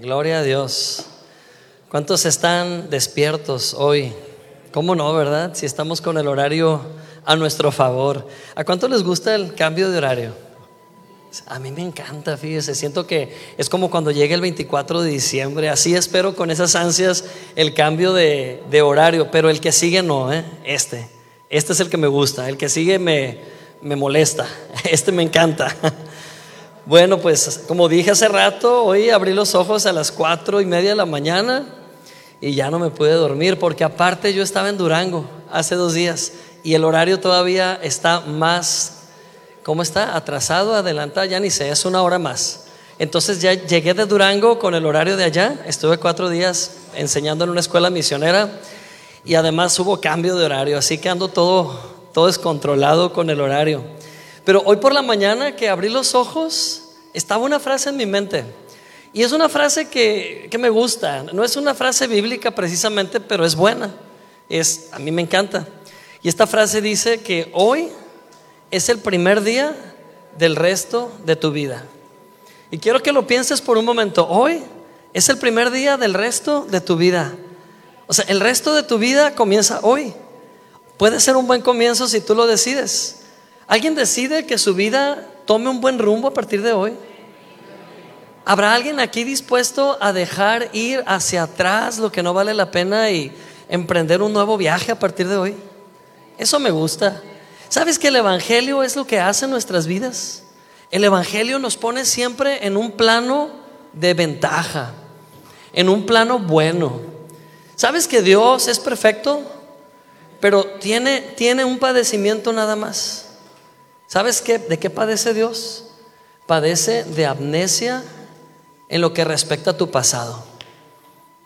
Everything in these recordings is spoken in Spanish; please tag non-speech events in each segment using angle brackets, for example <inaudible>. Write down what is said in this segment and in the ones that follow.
Gloria a Dios. ¿Cuántos están despiertos hoy? ¿Cómo no, verdad? Si estamos con el horario a nuestro favor. ¿A cuánto les gusta el cambio de horario? A mí me encanta, fíjese, siento que es como cuando llegue el 24 de diciembre, así espero con esas ansias el cambio de, horario, pero el que sigue no, ¿eh? este, este es el que me gusta, el que sigue me, me molesta, <laughs> este me encanta. Bueno, pues como dije hace rato, hoy abrí los ojos a las cuatro y media de la mañana y ya no me pude dormir porque aparte yo estaba en Durango hace dos días y el horario todavía está más, ¿cómo está? Atrasado, adelantado, ya ni sé, es una hora más. Entonces ya llegué de Durango con el horario de allá, estuve cuatro días enseñando en una escuela misionera y además hubo cambio de horario, así que ando todo, todo descontrolado con el horario. Pero hoy por la mañana que abrí los ojos, estaba una frase en mi mente. Y es una frase que, me gusta. No es una frase bíblica precisamente, pero es buena. Es, a mí me encanta. Y esta frase dice que hoy es el primer día del resto de tu vida. Y quiero que lo pienses por un momento. Hoy es el primer día del resto de tu vida. O sea, el resto de tu vida comienza hoy. Puede ser un buen comienzo si tú lo decides. ¿Alguien decide que su vida tome un buen rumbo a partir de hoy? ¿Habrá alguien aquí dispuesto a dejar ir hacia atrás lo que no vale la pena y emprender un nuevo viaje a partir de hoy? Eso me gusta. ¿Sabes que el Evangelio es lo que hace nuestras vidas? El Evangelio nos pone siempre en un plano de ventaja, en un plano bueno. ¿Sabes que Dios es perfecto? Pero tiene, tiene un padecimiento nada más. ¿Sabes qué? ¿De qué padece Dios? Padece de amnesia en lo que respecta a tu pasado.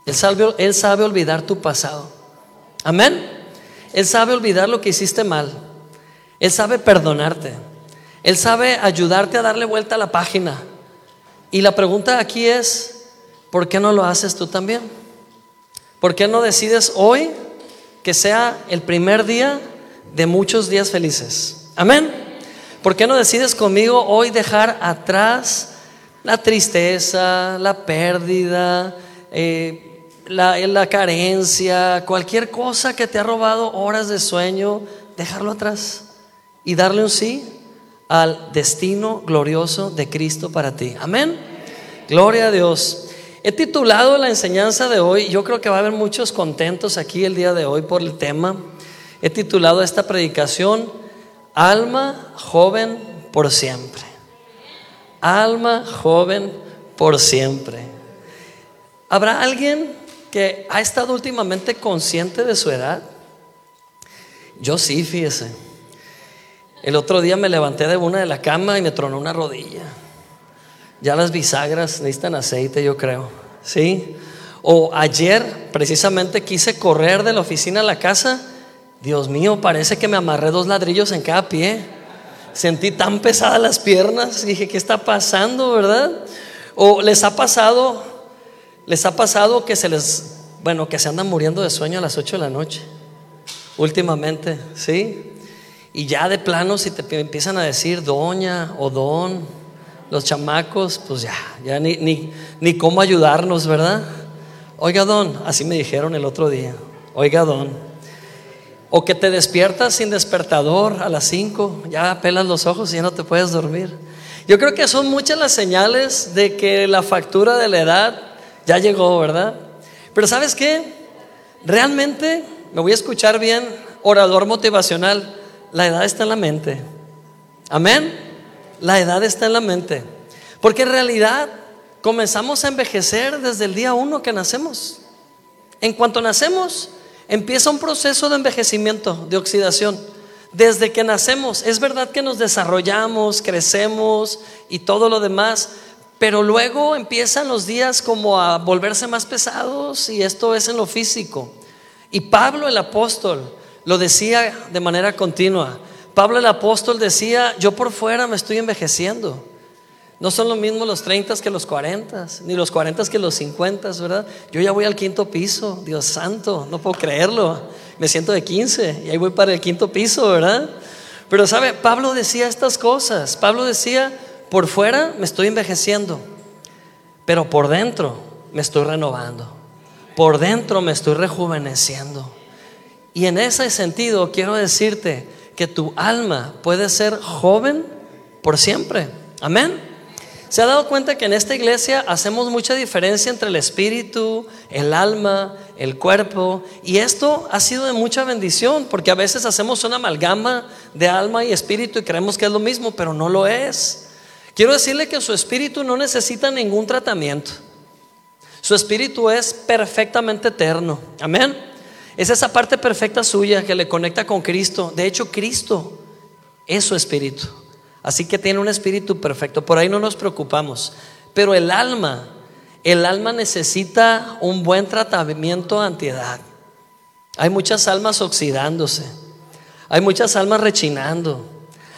Él sabe, él sabe olvidar tu pasado. Amén. Él sabe olvidar lo que hiciste mal. Él sabe perdonarte. Él sabe ayudarte a darle vuelta a la página. Y la pregunta aquí es, ¿por qué no lo haces tú también? ¿Por qué no decides hoy que sea el primer día de muchos días felices? Amén. ¿Por qué no decides conmigo hoy dejar atrás la tristeza, la pérdida, eh, la, la carencia, cualquier cosa que te ha robado horas de sueño, dejarlo atrás y darle un sí al destino glorioso de Cristo para ti? Amén. Gloria a Dios. He titulado la enseñanza de hoy, yo creo que va a haber muchos contentos aquí el día de hoy por el tema. He titulado esta predicación Alma joven por siempre. Alma joven por siempre. ¿Habrá alguien que ha estado últimamente consciente de su edad? Yo sí, fíjese. El otro día me levanté de una de la cama y me tronó una rodilla. Ya las bisagras necesitan aceite, yo creo. ¿Sí? O ayer precisamente quise correr de la oficina a la casa Dios mío, parece que me amarré dos ladrillos en cada pie. Sentí tan pesadas las piernas. Dije, ¿qué está pasando, verdad? O les ha pasado, les ha pasado que se les, bueno, que se andan muriendo de sueño a las 8 de la noche. Últimamente, ¿sí? Y ya de plano, si te empiezan a decir doña o don, los chamacos, pues ya, ya ni, ni, ni cómo ayudarnos, ¿verdad? Oiga, don, así me dijeron el otro día. Oiga, don. O que te despiertas sin despertador a las 5, ya pelas los ojos y ya no te puedes dormir. Yo creo que son muchas las señales de que la factura de la edad ya llegó, ¿verdad? Pero ¿sabes qué? Realmente, me voy a escuchar bien, orador motivacional, la edad está en la mente. Amén. La edad está en la mente. Porque en realidad comenzamos a envejecer desde el día uno que nacemos. En cuanto nacemos, empieza un proceso de envejecimiento, de oxidación. Desde que nacemos, es verdad que nos desarrollamos, crecemos y todo lo demás, pero luego empiezan los días como a volverse más pesados y esto es en lo físico. Y Pablo el apóstol lo decía de manera continua. Pablo el apóstol decía, yo por fuera me estoy envejeciendo. No son lo mismo los 30 que los 40, ni los 40 que los 50, ¿verdad? Yo ya voy al quinto piso, Dios santo, no puedo creerlo. Me siento de 15 y ahí voy para el quinto piso, ¿verdad? Pero sabe, Pablo decía estas cosas. Pablo decía, por fuera me estoy envejeciendo, pero por dentro me estoy renovando. Por dentro me estoy rejuveneciendo. Y en ese sentido quiero decirte que tu alma puede ser joven por siempre. Amén. ¿Se ha dado cuenta que en esta iglesia hacemos mucha diferencia entre el espíritu, el alma, el cuerpo? Y esto ha sido de mucha bendición, porque a veces hacemos una amalgama de alma y espíritu y creemos que es lo mismo, pero no lo es. Quiero decirle que su espíritu no necesita ningún tratamiento. Su espíritu es perfectamente eterno. Amén. Es esa parte perfecta suya que le conecta con Cristo. De hecho, Cristo es su espíritu. Así que tiene un espíritu perfecto. Por ahí no nos preocupamos. Pero el alma, el alma necesita un buen tratamiento antiedad. Hay muchas almas oxidándose. Hay muchas almas rechinando.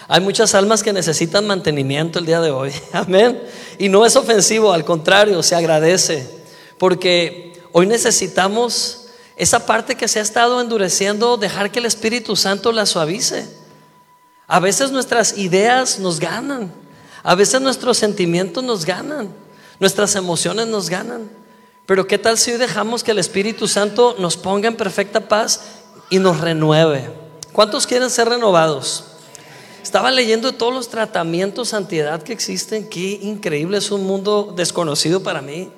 Hay muchas almas que necesitan mantenimiento el día de hoy. <laughs> Amén. Y no es ofensivo, al contrario, se agradece. Porque hoy necesitamos esa parte que se ha estado endureciendo, dejar que el Espíritu Santo la suavice. A veces nuestras ideas nos ganan, a veces nuestros sentimientos nos ganan, nuestras emociones nos ganan. Pero ¿qué tal si hoy dejamos que el Espíritu Santo nos ponga en perfecta paz y nos renueve? ¿Cuántos quieren ser renovados? Estaba leyendo todos los tratamientos antiedad que existen. Qué increíble, es un mundo desconocido para mí.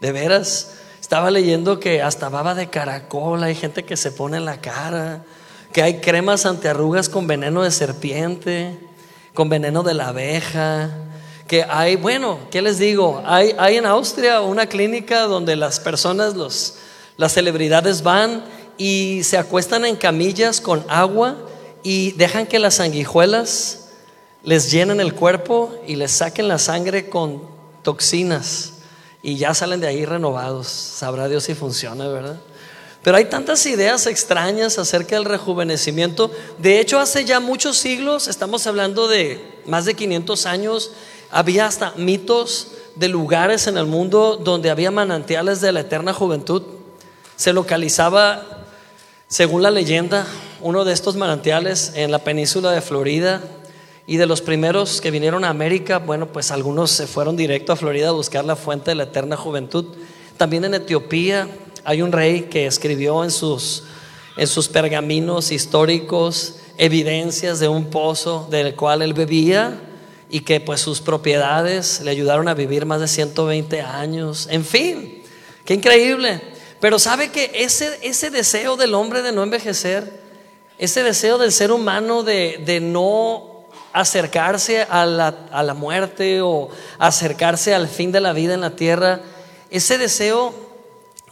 De veras. Estaba leyendo que hasta baba de caracol, hay gente que se pone en la cara que hay cremas antiarrugas con veneno de serpiente, con veneno de la abeja, que hay, bueno, ¿qué les digo? Hay, hay en Austria una clínica donde las personas, los, las celebridades van y se acuestan en camillas con agua y dejan que las sanguijuelas les llenen el cuerpo y les saquen la sangre con toxinas y ya salen de ahí renovados. Sabrá Dios si funciona, ¿verdad? Pero hay tantas ideas extrañas acerca del rejuvenecimiento. De hecho, hace ya muchos siglos, estamos hablando de más de 500 años, había hasta mitos de lugares en el mundo donde había manantiales de la eterna juventud. Se localizaba, según la leyenda, uno de estos manantiales en la península de Florida. Y de los primeros que vinieron a América, bueno, pues algunos se fueron directo a Florida a buscar la fuente de la eterna juventud. También en Etiopía, hay un rey que escribió en sus, en sus pergaminos históricos evidencias de un pozo del cual él bebía y que pues sus propiedades le ayudaron a vivir más de 120 años. En fin, qué increíble. Pero sabe que ese, ese deseo del hombre de no envejecer, ese deseo del ser humano de, de no acercarse a la, a la muerte o acercarse al fin de la vida en la tierra, ese deseo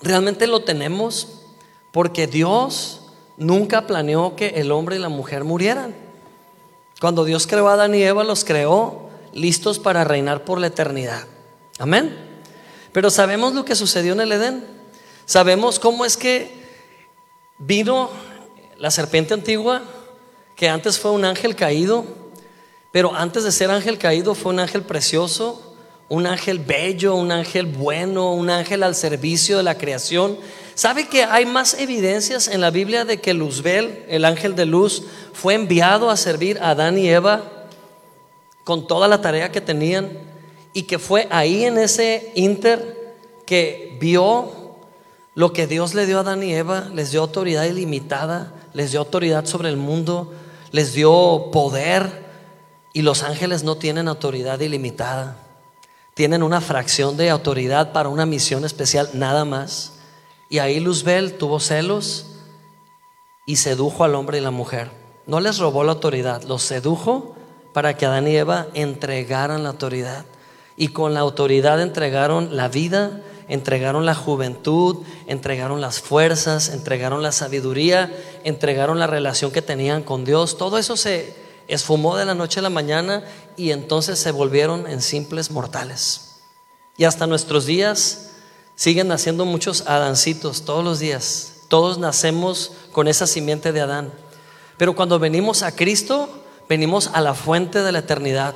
realmente lo tenemos porque Dios nunca planeó que el hombre y la mujer murieran. Cuando Dios creó a Adán y Eva, los creó listos para reinar por la eternidad. Amén. Pero sabemos lo que sucedió en el Edén. Sabemos cómo es que vino la serpiente antigua, que antes fue un ángel caído, pero antes de ser ángel caído fue un ángel precioso, un ángel bello, un ángel bueno, un ángel al servicio de la creación. ¿Sabe que hay más evidencias en la Biblia de que Luzbel, el ángel de luz, fue enviado a servir a Adán y Eva con toda la tarea que tenían y que fue ahí en ese inter que vio lo que Dios le dio a Adán y Eva, les dio autoridad ilimitada, les dio autoridad sobre el mundo, les dio poder y los ángeles no tienen autoridad ilimitada tienen una fracción de autoridad para una misión especial, nada más. Y ahí Luzbel tuvo celos y sedujo al hombre y la mujer. No les robó la autoridad, los sedujo para que Adán y Eva entregaran la autoridad. Y con la autoridad entregaron la vida, entregaron la juventud, entregaron las fuerzas, entregaron la sabiduría, entregaron la relación que tenían con Dios. Todo eso se esfumó de la noche a la mañana y entonces se volvieron en simples mortales. Y hasta nuestros días siguen naciendo muchos Adancitos todos los días. Todos nacemos con esa simiente de Adán. Pero cuando venimos a Cristo, venimos a la fuente de la eternidad.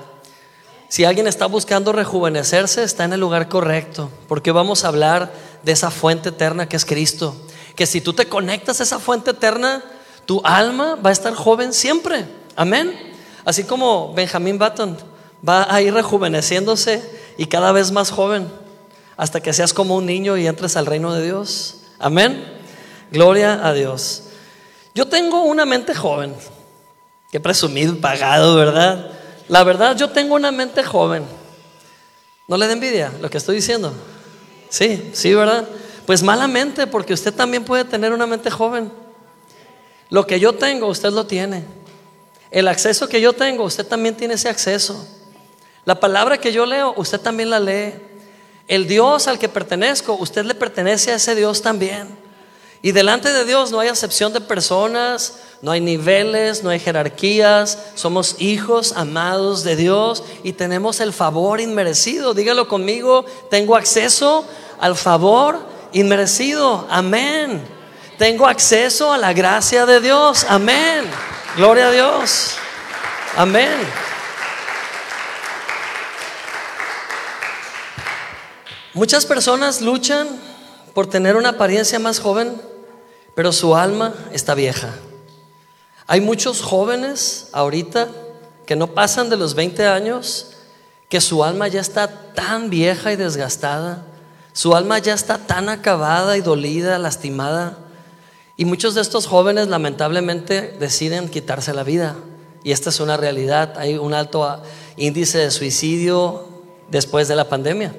Si alguien está buscando rejuvenecerse, está en el lugar correcto, porque vamos a hablar de esa fuente eterna que es Cristo. Que si tú te conectas a esa fuente eterna, tu alma va a estar joven siempre. Amén. Así como Benjamin Button va a ir rejuveneciéndose y cada vez más joven. hasta que seas como un niño y entres al reino de Dios. Amén. Gloria a Dios. Yo tengo una mente joven. Qué presumido, pagado, ¿verdad? La verdad, yo tengo una mente joven. ¿No le da envidia lo que estoy diciendo? Sí, sí, ¿verdad? Pues malamente, porque usted también puede tener una mente joven. Lo que yo tengo, usted lo tiene. El acceso que yo tengo, usted también tiene ese acceso. La palabra que yo leo, usted también la lee. El Dios al que pertenezco, usted le pertenece a ese Dios también. Y delante de Dios no hay acepción de personas, no hay niveles, no hay jerarquías. Somos hijos amados de Dios y tenemos el favor inmerecido. Dígalo conmigo, tengo acceso al favor inmerecido. Amén. Tengo acceso a la gracia de Dios. Amén. Gloria a Dios. Amén. Muchas personas luchan por tener una apariencia más joven, pero su alma está vieja. Hay muchos jóvenes ahorita que no pasan de los 20 años, que su alma ya está tan vieja y desgastada, su alma ya está tan acabada y dolida, lastimada, y muchos de estos jóvenes lamentablemente deciden quitarse la vida. Y esta es una realidad. Hay un alto índice de suicidio después de la pandemia.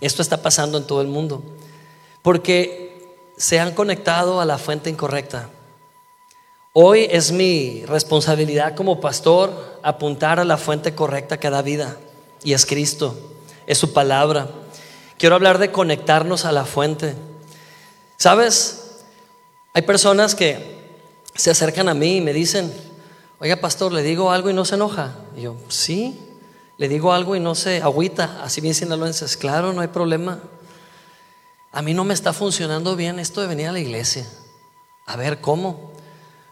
Esto está pasando en todo el mundo. Porque se han conectado a la fuente incorrecta. Hoy es mi responsabilidad como pastor apuntar a la fuente correcta que da vida. Y es Cristo. Es su palabra. Quiero hablar de conectarnos a la fuente. ¿Sabes? Hay personas que se acercan a mí y me dicen, oiga pastor, le digo algo y no se enoja. Y yo, sí, le digo algo y no se agüita, así bien sinaloenses, claro, no hay problema. A mí no me está funcionando bien esto de venir a la iglesia. A ver, ¿cómo?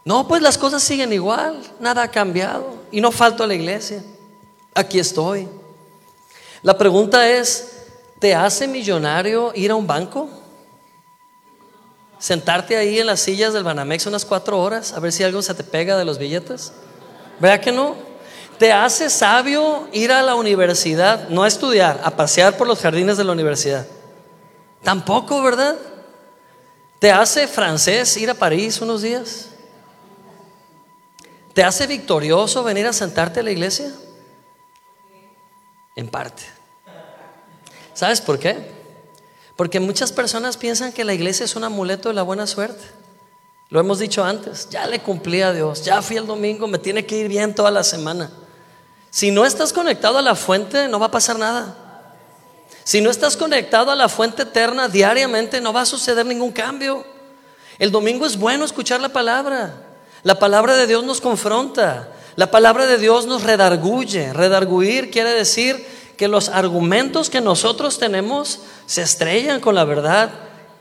No, pues las cosas siguen igual, nada ha cambiado y no falto a la iglesia. Aquí estoy. La pregunta es, ¿te hace millonario ir a un banco? Sentarte ahí en las sillas del Banamex unas cuatro horas a ver si algo se te pega de los billetes? ¿Verdad que no? ¿Te hace sabio ir a la universidad? No a estudiar, a pasear por los jardines de la universidad. Tampoco, ¿verdad? ¿Te hace francés ir a París unos días? ¿Te hace victorioso venir a sentarte a la iglesia? En parte. ¿Sabes por qué? Porque muchas personas piensan que la iglesia es un amuleto de la buena suerte. Lo hemos dicho antes, ya le cumplí a Dios, ya fui el domingo, me tiene que ir bien toda la semana. Si no estás conectado a la fuente, no va a pasar nada. Si no estás conectado a la fuente eterna diariamente, no va a suceder ningún cambio. El domingo es bueno escuchar la palabra. La palabra de Dios nos confronta. La palabra de Dios nos redarguye. Redarguir quiere decir que los argumentos que nosotros tenemos se estrellan con la verdad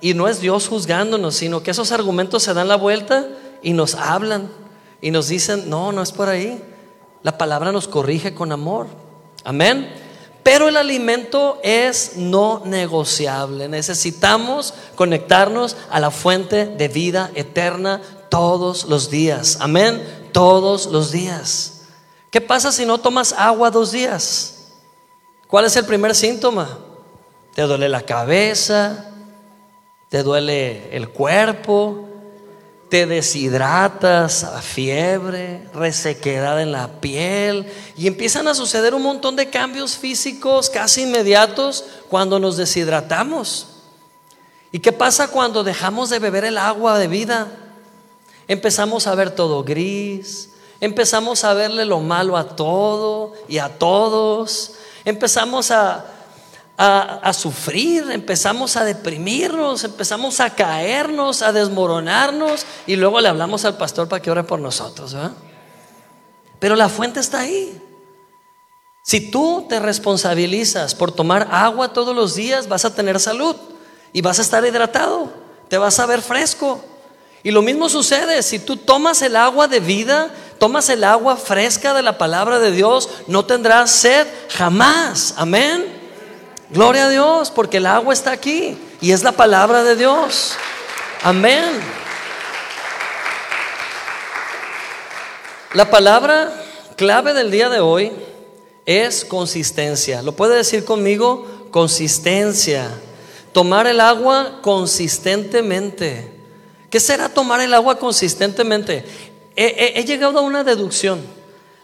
y no es Dios juzgándonos, sino que esos argumentos se dan la vuelta y nos hablan y nos dicen, no, no es por ahí. La palabra nos corrige con amor. Amén. Pero el alimento es no negociable. Necesitamos conectarnos a la fuente de vida eterna todos los días. Amén. Todos los días. ¿Qué pasa si no tomas agua dos días? ¿Cuál es el primer síntoma? Te duele la cabeza, te duele el cuerpo, te deshidratas, fiebre, resequedad en la piel y empiezan a suceder un montón de cambios físicos casi inmediatos cuando nos deshidratamos. ¿Y qué pasa cuando dejamos de beber el agua de vida? Empezamos a ver todo gris, empezamos a verle lo malo a todo y a todos, empezamos a, a, sufrir, empezamos a deprimirnos, empezamos a caernos, a desmoronarnos y luego le hablamos al pastor para que ore por nosotros. Pero la fuente está ahí. Si tú te responsabilizas por tomar agua todos los días, vas a tener salud y vas a estar hidratado, te vas a ver fresco. Y lo mismo sucede si tú tomas el agua de vida, tomas el agua fresca de la palabra de Dios, no tendrás sed jamás. Amén. Gloria a Dios, porque el agua está aquí y es la palabra de Dios. Amén. La palabra clave del día de hoy es consistencia. ¿Lo puede decir conmigo? Consistencia. tomar el agua consistentemente. ¿Qué será tomar el agua consistentemente? He, llegado a una deducción.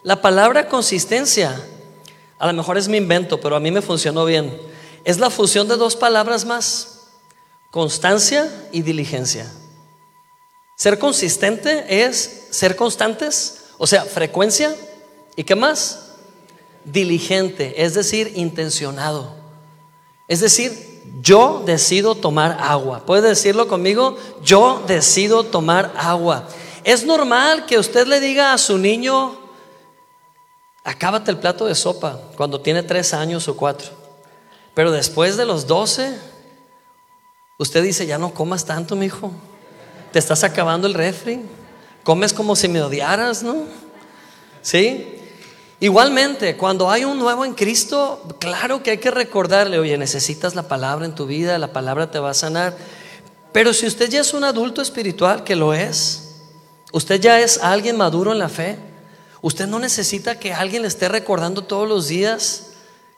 La palabra consistencia, a lo mejor es mi invento, pero a mí me funcionó bien. Es la fusión de dos palabras más, constancia y diligencia. Ser consistente es ser constantes, o sea, frecuencia. ¿Y qué más? Diligente, es decir, intencionado. Es decir, yo decido tomar agua. ¿Puede decirlo conmigo? Yo decido tomar agua. Es normal que usted le diga a su niño, acábate el plato de sopa cuando tiene tres años o cuatro. Pero después de los doce, usted dice, ya no comas tanto, mi hijo te estás acabando el refri, comes como si me odiaras, ¿no? ¿Sí? Igualmente, cuando hay un nuevo en Cristo, claro que hay que recordarle, oye, necesitas la palabra en tu vida, la palabra te va a sanar. Pero si usted ya es un adulto espiritual, que lo es, usted ya es alguien maduro en la fe, usted no necesita que alguien le esté recordando todos los días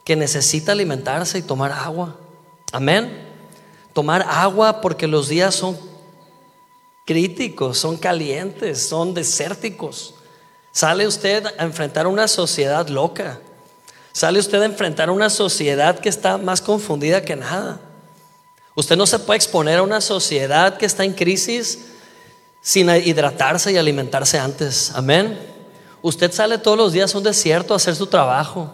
que necesita alimentarse y tomar agua. Amén. Tomar agua porque los días son críticos, son calientes, son desérticos. Sale usted a enfrentar una sociedad loca. Sale usted a enfrentar una sociedad que está más confundida que nada. Usted no se puede exponer a una sociedad que está en crisis sin hidratarse y alimentarse antes. Amén. Usted sale todos los días a un desierto a hacer su trabajo.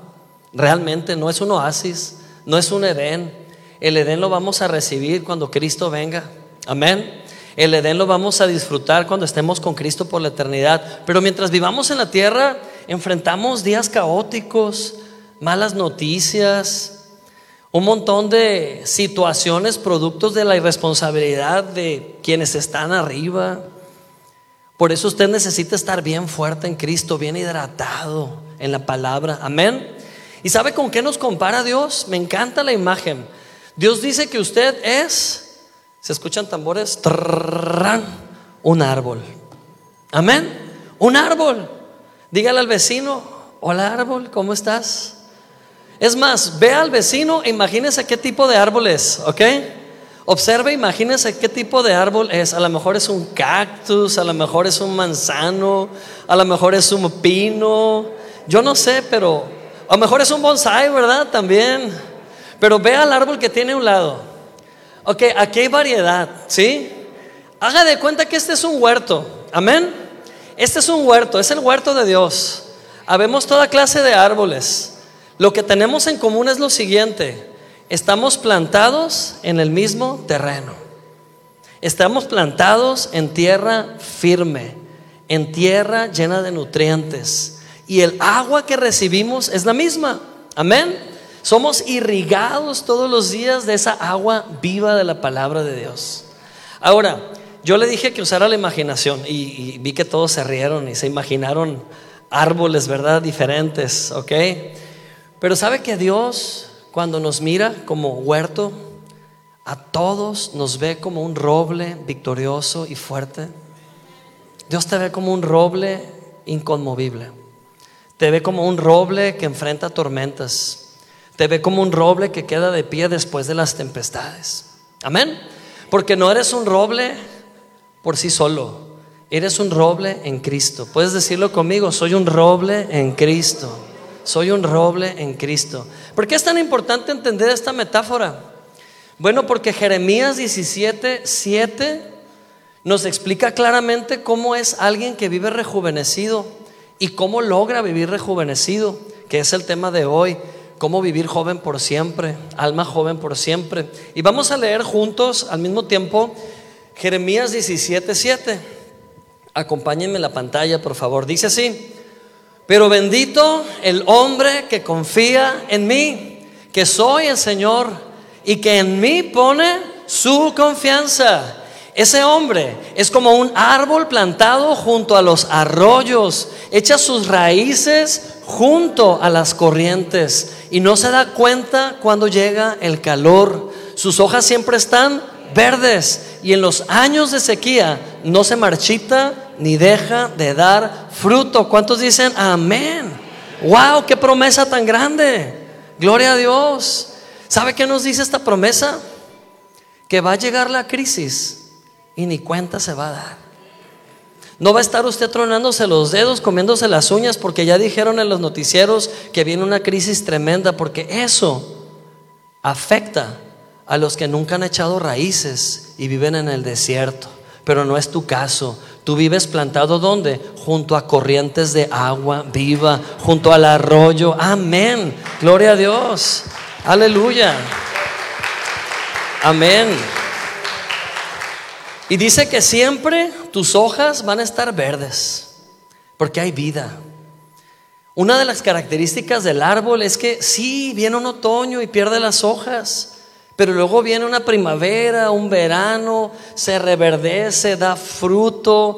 Realmente no es un oasis, no es un Edén. El Edén lo vamos a recibir cuando Cristo venga. Amén. El Edén lo vamos a disfrutar cuando estemos con Cristo por la eternidad. Pero mientras vivamos en la tierra, enfrentamos días caóticos, malas noticias, un montón de situaciones productos de la irresponsabilidad de quienes están arriba. Por eso usted necesita estar bien fuerte en Cristo, bien hidratado en la palabra. Amén. ¿Y sabe con qué nos compara Dios? Me encanta la imagen. Dios dice que usted es ¿Se escuchan tambores? un árbol. Amén. Un árbol. Dígale al vecino, hola árbol, ¿cómo estás? Es más, ve al vecino e imagínese qué tipo de árbol es, ¿ok? Observe, imagínese qué tipo de árbol es. A lo mejor es un cactus, a lo mejor es un manzano, a lo mejor es un pino. Yo no sé, pero a lo mejor es un bonsai, ¿verdad? También. Pero ve al árbol que tiene a un lado. Ok, aquí hay variedad, ¿sí? Haga de cuenta que este es un huerto, amén. Este es un huerto, es el huerto de Dios. Habemos toda clase de árboles. Lo que tenemos en común es lo siguiente, estamos plantados en el mismo terreno. Estamos plantados en tierra firme, en tierra llena de nutrientes. Y el agua que recibimos es la misma. Amén. Somos irrigados todos los días de esa agua viva de la palabra de Dios. Ahora, yo le dije que usara la imaginación y, vi que todos se rieron y se imaginaron árboles, ¿verdad? Diferentes, ¿ok? Pero sabe que Dios, cuando nos mira como huerto, a todos nos ve como un roble victorioso y fuerte. Dios te ve como un roble inconmovible. Te ve como un roble que enfrenta tormentas. Te ve como un roble que queda de pie después de las tempestades. Amén. Porque no eres un roble por sí solo. Eres un roble en Cristo. Puedes decirlo conmigo, soy un roble en Cristo. Soy un roble en Cristo. ¿Por qué es tan importante entender esta metáfora? Bueno, porque Jeremías 17, 7 nos explica claramente cómo es alguien que vive rejuvenecido y cómo logra vivir rejuvenecido, que es el tema de hoy cómo vivir joven por siempre, alma joven por siempre. Y vamos a leer juntos al mismo tiempo Jeremías 17, 7. Acompáñenme en la pantalla, por favor. Dice así, pero bendito el hombre que confía en mí, que soy el Señor y que en mí pone su confianza. Ese hombre es como un árbol plantado junto a los arroyos, echa sus raíces junto a las corrientes y no se da cuenta cuando llega el calor. Sus hojas siempre están verdes y en los años de sequía no se marchita ni deja de dar fruto. ¿Cuántos dicen amén? ¡Wow! ¡Qué promesa tan grande! Gloria a Dios. ¿Sabe qué nos dice esta promesa? que va a llegar la crisis y ni cuenta se va a dar. No va a estar usted tronándose los dedos, comiéndose las uñas, porque ya dijeron en los noticieros que viene una crisis tremenda, porque eso afecta a los que nunca han echado raíces y viven en el desierto. Pero no es tu caso. Tú vives plantado donde? Junto a corrientes de agua viva, junto al arroyo. Amén. Gloria a Dios. Aleluya. Amén. Y dice que siempre tus hojas van a estar verdes, porque hay vida. Una de las características del árbol es que sí, viene un otoño y pierde las hojas, pero luego viene una primavera, un verano, se reverdece, da fruto,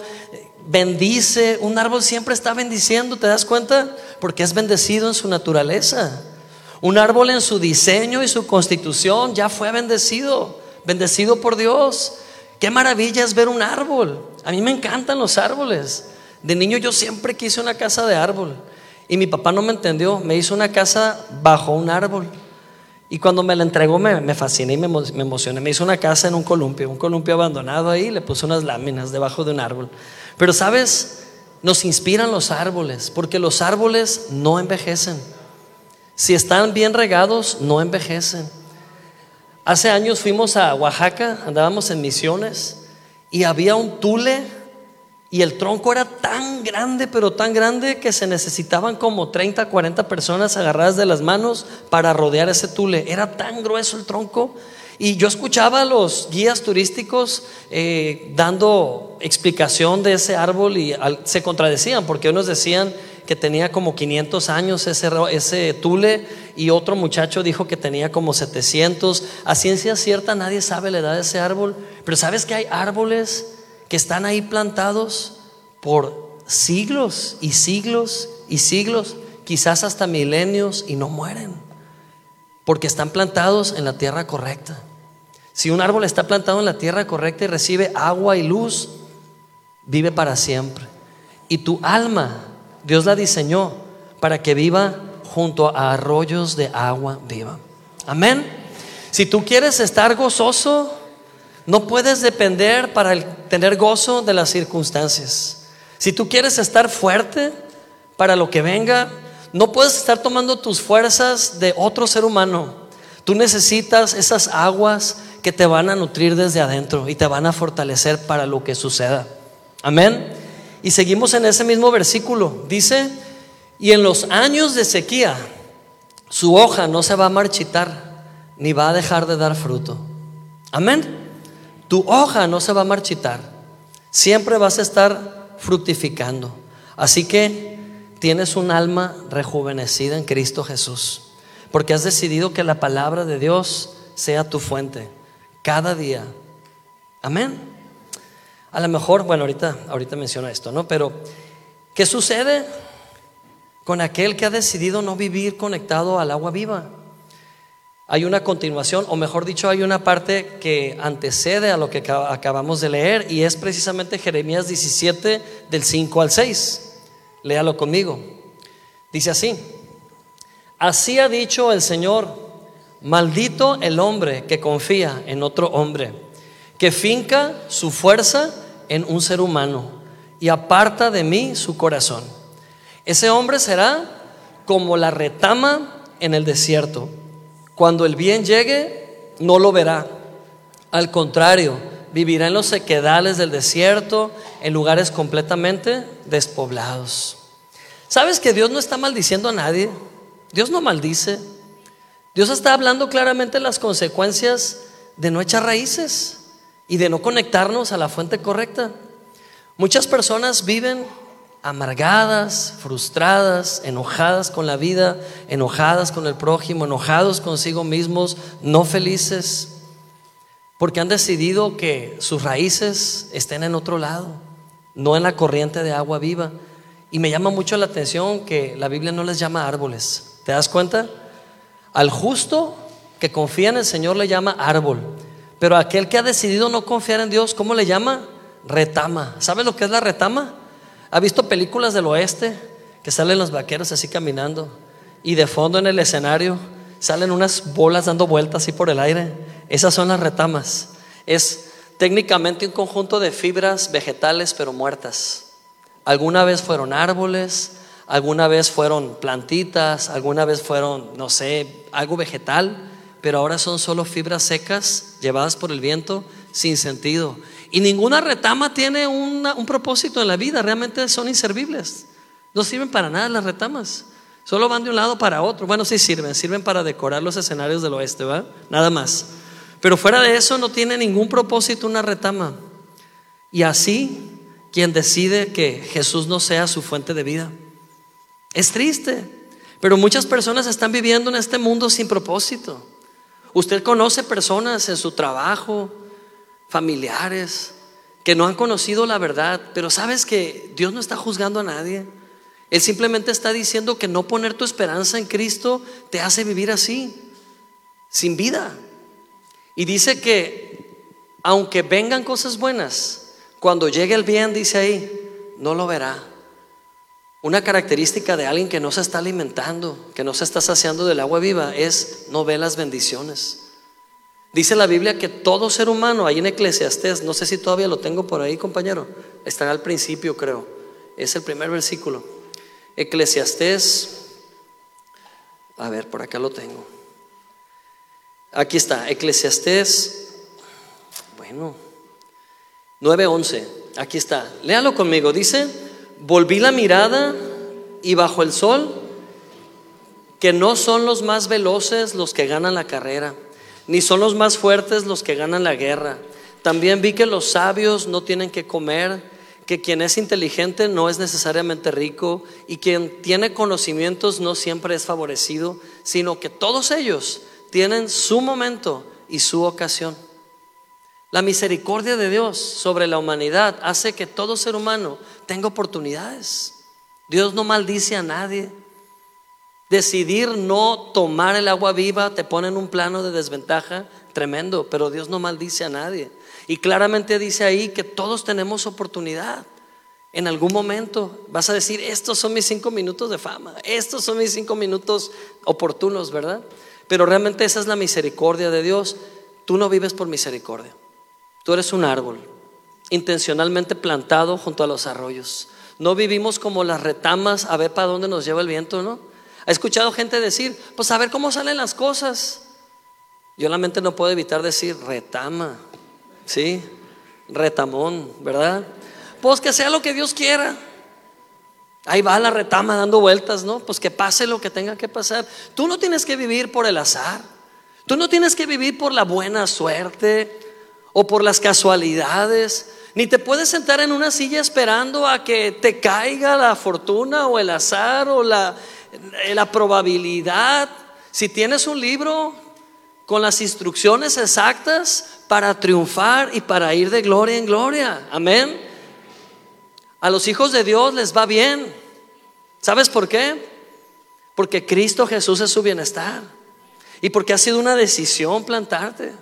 bendice. Un árbol siempre está bendiciendo, ¿te das cuenta? Porque es bendecido en su naturaleza. Un árbol en su diseño y su constitución ya fue bendecido, bendecido por Dios. Qué maravilla es ver un árbol. A mí me encantan los árboles. De niño yo siempre quise una casa de árbol. Y mi papá no me entendió. Me hizo una casa bajo un árbol. Y cuando me la entregó me, fasciné y me, me, emocioné. Me hizo una casa en un columpio, un columpio abandonado ahí. Le puse unas láminas debajo de un árbol. Pero sabes, nos inspiran los árboles, porque los árboles no envejecen. Si están bien regados, no envejecen. Hace años fuimos a Oaxaca, andábamos en misiones y había un tule y el tronco era tan grande, pero tan grande que se necesitaban como 30, 40 personas agarradas de las manos para rodear ese tule. Era tan grueso el tronco. Y yo escuchaba a los guías turísticos eh, dando explicación de ese árbol y se contradecían porque unos decían que tenía como 500 años ese, ese tule y otro muchacho dijo que tenía como 700. A ciencia cierta nadie sabe la edad de ese árbol, pero sabes que hay árboles que están ahí plantados por siglos y siglos y siglos, quizás hasta milenios y no mueren, porque están plantados en la tierra correcta. Si un árbol está plantado en la tierra correcta y recibe agua y luz, vive para siempre. Y tu alma Dios la diseñó para que viva junto a arroyos de agua viva. Amén. Si tú quieres estar gozoso, no puedes depender para tener gozo de las circunstancias. Si tú quieres estar fuerte para lo que venga, no puedes estar tomando tus fuerzas de otro ser humano. Tú necesitas esas aguas que te van a nutrir desde adentro y te van a fortalecer para lo que suceda. Amén. Y seguimos en ese mismo versículo. Dice, y en los años de sequía, su hoja no se va a marchitar, ni va a dejar de dar fruto. Amén. Tu hoja no se va a marchitar. Siempre vas a estar fructificando. Así que tienes un alma rejuvenecida en Cristo Jesús. Porque has decidido que la palabra de Dios sea tu fuente cada día. Amén. A lo mejor, bueno, ahorita, ahorita menciono esto, ¿no? Pero, ¿qué sucede con aquel que ha decidido no vivir conectado al agua viva? Hay una continuación, o mejor dicho, hay una parte que antecede a lo que acabamos de leer y es precisamente Jeremías 17 del 5 al 6. Léalo conmigo. Dice así, así ha dicho el Señor, maldito el hombre que confía en otro hombre, que finca su fuerza en un ser humano y aparta de mí su corazón. Ese hombre será como la retama en el desierto. Cuando el bien llegue, no lo verá. Al contrario, vivirá en los sequedales del desierto, en lugares completamente despoblados. ¿Sabes que Dios no está maldiciendo a nadie? Dios no maldice. Dios está hablando claramente las consecuencias de no echar raíces y de no conectarnos a la fuente correcta. Muchas personas viven amargadas, frustradas, enojadas con la vida, enojadas con el prójimo, enojados consigo mismos, no felices, porque han decidido que sus raíces estén en otro lado, no en la corriente de agua viva. Y me llama mucho la atención que la Biblia no les llama árboles. ¿Te das cuenta? Al justo que confía en el Señor le llama árbol. Pero aquel que ha decidido no confiar en Dios, ¿cómo le llama? Retama. ¿Sabe lo que es la retama? ¿Ha visto películas del oeste que salen los vaqueros así caminando y de fondo en el escenario salen unas bolas dando vueltas así por el aire? Esas son las retamas. Es técnicamente un conjunto de fibras vegetales pero muertas. Alguna vez fueron árboles, alguna vez fueron plantitas, alguna vez fueron, no sé, algo vegetal, pero ahora son solo fibras secas llevadas por el viento sin sentido. Y ninguna retama tiene un propósito en la vida, realmente son inservibles. No sirven para nada las retamas. Solo van de un lado para otro. Bueno, sí sirven, sirven para decorar los escenarios del oeste, ¿va? Nada más. Pero fuera de eso no tiene ningún propósito una retama. Y así, quien decide que Jesús no sea su fuente de vida. Es triste, pero muchas personas están viviendo en este mundo sin propósito. Usted conoce personas en su trabajo, familiares, que no han conocido la verdad, pero sabes que Dios no está juzgando a nadie. Él simplemente está diciendo que no poner tu esperanza en Cristo te hace vivir así, sin vida. Y dice que aunque vengan cosas buenas, cuando llegue el bien, dice ahí, no lo verá. Una característica de alguien que no se está alimentando, que no se está saciando del agua viva, es no ve las bendiciones. Dice la Biblia que todo ser humano, ahí en Eclesiastés, no sé si todavía lo tengo por ahí, compañero, está al principio, creo. Es el primer versículo. Eclesiastés, a ver, por acá lo tengo. Aquí está, Eclesiastés, bueno, 9:11, aquí está, léalo conmigo, dice, volví la mirada y bajo el sol, que no son los más veloces los que ganan la carrera, ni son los más fuertes los que ganan la guerra. También vi que los sabios no tienen que comer que quien es inteligente no es necesariamente rico y quien tiene conocimientos no siempre es favorecido, sino que todos ellos tienen su momento y su ocasión. La misericordia de Dios sobre la humanidad hace que todo ser humano tenga oportunidades. Dios no maldice a nadie. Decidir no tomar el agua viva te pone en un plano de desventaja tremendo, pero Dios no maldice a nadie. Y claramente dice ahí que todos tenemos oportunidad. En algún momento vas a decir, estos son mis cinco minutos de fama, estos son mis cinco minutos oportunos, ¿verdad? Pero realmente esa es la misericordia de Dios. Tú no vives por misericordia. Tú eres un árbol intencionalmente plantado junto a los arroyos. No vivimos como las retamas a ver para dónde nos lleva el viento, ¿no? He escuchado gente decir, pues a ver cómo salen las cosas. Yo la mente no puedo evitar decir retama. ¿sí? Retamón, ¿verdad? Pues que sea lo que Dios quiera. Ahí va la retama dando vueltas, ¿no? Pues que pase lo que tenga que pasar. Tú no tienes que vivir por el azar. Tú no tienes que vivir por la buena suerte o por las casualidades. Ni te puedes sentar en una silla esperando a que te caiga la fortuna o el azar o la, la probabilidad. Si tienes un libro con las instrucciones exactas, para triunfar y para ir de gloria en gloria. Amén. A los hijos de Dios les va bien. ¿Sabes por qué? Porque Cristo Jesús es su bienestar. Y porque ha sido una decisión plantarte.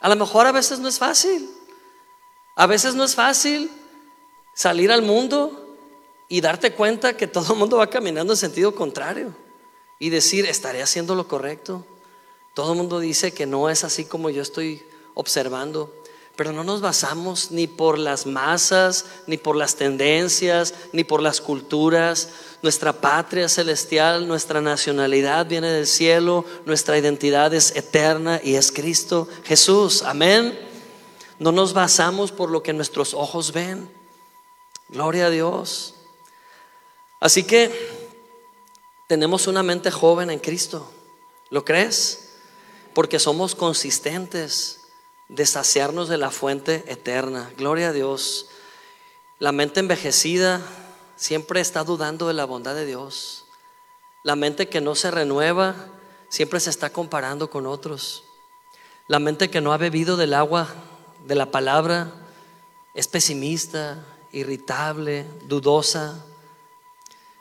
A lo mejor a veces no es fácil. A veces no es fácil salir al mundo y darte cuenta que todo el mundo va caminando en sentido contrario. Y decir, estaré haciendo lo correcto. Todo el mundo dice que no es así como yo estoy observando, pero no nos basamos ni por las masas, ni por las tendencias, ni por las culturas. Nuestra patria celestial, nuestra nacionalidad viene del cielo, nuestra identidad es eterna y es Cristo Jesús. Amén. No nos basamos por lo que nuestros ojos ven. Gloria a Dios. Así que tenemos una mente joven en Cristo. ¿Lo crees? Porque somos consistentes de saciarnos de la fuente eterna. Gloria a Dios. La mente envejecida siempre está dudando de la bondad de Dios. La mente que no se renueva siempre se está comparando con otros. La mente que no ha bebido del agua de la palabra es pesimista, irritable, dudosa.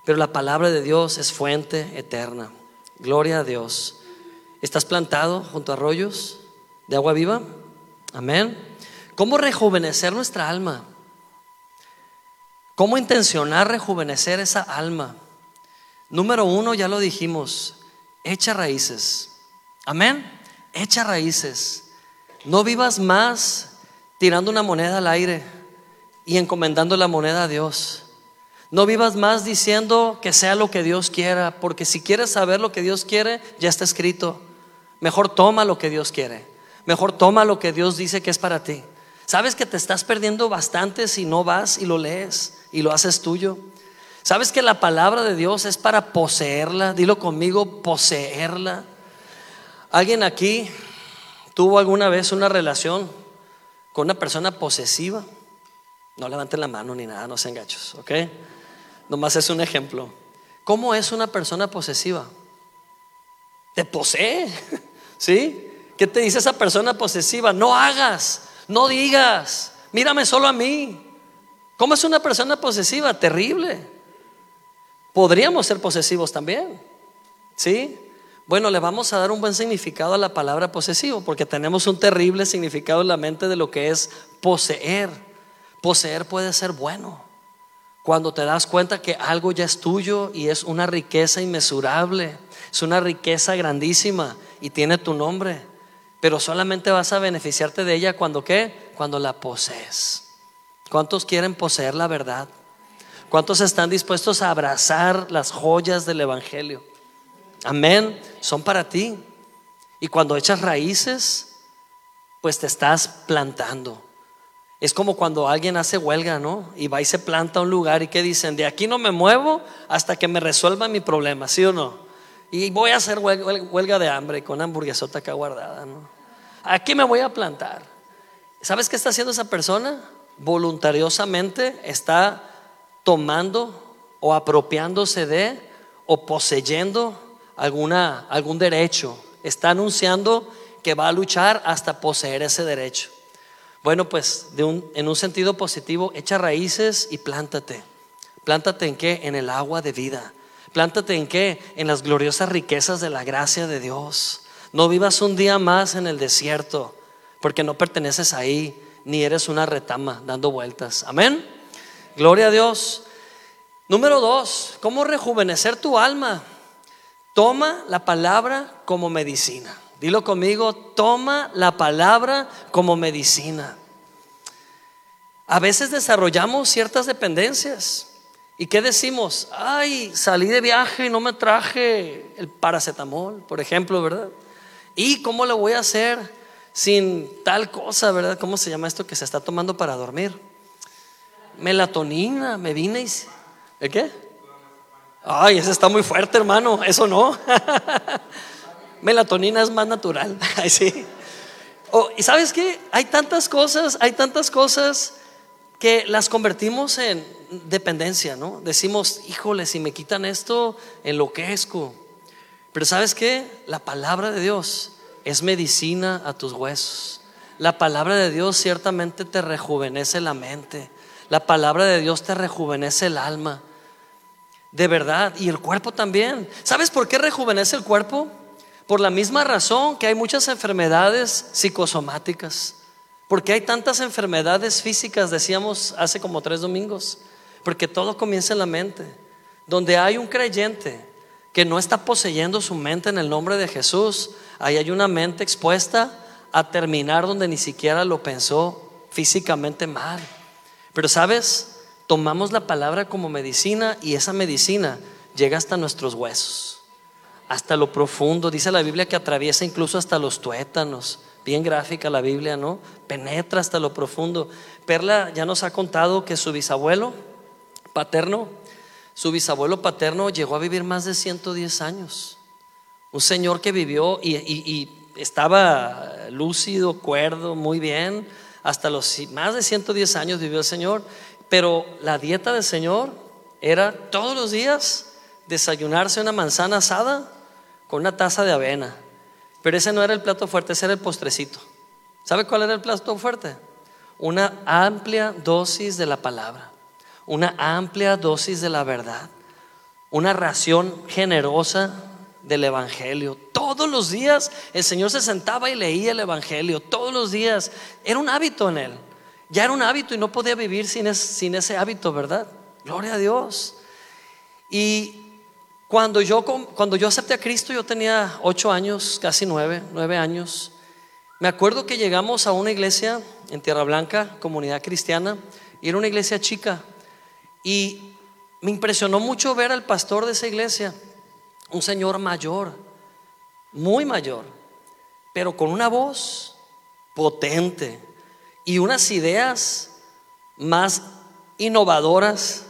Pero la palabra de Dios es fuente eterna. Gloria a Dios. ¿Estás plantado junto a arroyos de agua viva? Amén. ¿Cómo rejuvenecer nuestra alma? ¿Cómo intencionar rejuvenecer esa alma? Número uno, ya lo dijimos, echa raíces. Amén. Echa raíces. No vivas más tirando una moneda al aire y encomendando la moneda a Dios. No vivas más diciendo que sea lo que Dios quiera, porque si quieres saber lo que Dios quiere, ya está escrito. Mejor toma lo que Dios quiere. Mejor toma lo que Dios dice que es para ti. Sabes que te estás perdiendo bastante si no vas y lo lees y lo haces tuyo. Sabes que la palabra de Dios es para poseerla. Dilo conmigo, poseerla. ¿Alguien aquí tuvo alguna vez una relación con una persona posesiva? No levanten la mano ni nada, no sean gachos, ¿ok? Nomás es un ejemplo. ¿Cómo es una persona posesiva? Te posee, <laughs> ¿sí? ¿Qué te dice esa persona posesiva? No hagas, no digas, mírame solo a mí. ¿Cómo es una persona posesiva? Terrible. Podríamos ser posesivos también, ¿sí? Bueno, le vamos a dar un buen significado a la palabra posesivo, porque tenemos un terrible significado en la mente de lo que es poseer. Poseer puede ser bueno. Cuando te das cuenta que algo ya es tuyo y es una riqueza inmesurable, es una riqueza grandísima y tiene tu nombre, pero solamente vas a beneficiarte de ella cuando qué? Cuando la posees. ¿Cuántos quieren poseer la verdad? ¿Cuántos están dispuestos a abrazar las joyas del Evangelio? Amén, son para ti. Y cuando echas raíces, pues te estás plantando. Es como cuando alguien hace huelga, ¿no? Y va y se planta a un lugar y que dicen, de aquí no me muevo hasta que me resuelva mi problema, ¿sí o no? Y voy a hacer huelga de hambre con hamburguesota acá guardada, ¿no? Aquí me voy a plantar. ¿Sabes qué está haciendo esa persona? Voluntariosamente está tomando o apropiándose de o poseyendo alguna, algún derecho. Está anunciando que va a luchar hasta poseer ese derecho. Bueno, pues en un sentido positivo, echa raíces y plántate. Plántate en qué? En el agua de vida. Plántate en qué? En las gloriosas riquezas de la gracia de Dios. No vivas un día más en el desierto, porque no perteneces ahí, ni eres una retama dando vueltas. Amén. Gloria a Dios. Número dos, ¿cómo rejuvenecer tu alma? Toma la palabra como medicina. Dilo conmigo, toma la palabra como medicina. A veces desarrollamos ciertas dependencias. ¿Y qué decimos? Ay, salí de viaje y no me traje el paracetamol, por ejemplo, ¿verdad? ¿Y cómo lo voy a hacer sin tal cosa, verdad? ¿Cómo se llama esto que se está tomando para dormir? Melatonina, me vine y... ¿El qué? Ay, ese está muy fuerte, hermano, eso no. <laughs> Melatonina es más natural. <laughs> sí. Oh, y sabes qué? Hay tantas cosas, hay tantas cosas que las convertimos en dependencia, ¿no? Decimos, híjole, si me quitan esto, enloquezco. Pero sabes qué? La palabra de Dios es medicina a tus huesos. La palabra de Dios ciertamente te rejuvenece la mente. La palabra de Dios te rejuvenece el alma. De verdad. Y el cuerpo también. ¿Sabes por qué rejuvenece el cuerpo? Por la misma razón que hay muchas enfermedades psicosomáticas. Porque hay tantas enfermedades físicas, decíamos hace como tres domingos. Porque todo comienza en la mente. Donde hay un creyente que no está poseyendo su mente en el nombre de Jesús, ahí hay una mente expuesta a terminar donde ni siquiera lo pensó físicamente mal. Pero sabes, tomamos la palabra como medicina y esa medicina llega hasta nuestros huesos hasta lo profundo. Dice la Biblia que atraviesa incluso hasta los tuétanos. Bien gráfica la Biblia, ¿no? Penetra hasta lo profundo. Perla ya nos ha contado que su bisabuelo paterno, su bisabuelo paterno llegó a vivir más de 110 años. Un señor que vivió y, estaba lúcido, cuerdo, muy bien. Hasta los más de 110 años vivió el Señor. Pero la dieta del Señor era todos los días desayunarse una manzana asada una taza de avena. Pero ese no era el plato fuerte, ese era el postrecito. ¿Sabe cuál era el plato fuerte? Una amplia dosis de la palabra, una amplia dosis de la verdad, una ración generosa del Evangelio. Todos los días el Señor se sentaba y leía el Evangelio, todos los días. Era un hábito en él. Ya era un hábito y no podía vivir sin, sin ese hábito, ¿verdad? Gloria a Dios. Y cuando yo, cuando yo acepté a Cristo, yo tenía ocho años, casi nueve, nueve años. Me acuerdo que llegamos a una iglesia en Tierra Blanca, comunidad cristiana, y era una iglesia chica. Y me impresionó mucho ver al pastor de esa iglesia, un señor mayor, muy mayor, pero con una voz potente y unas ideas más innovadoras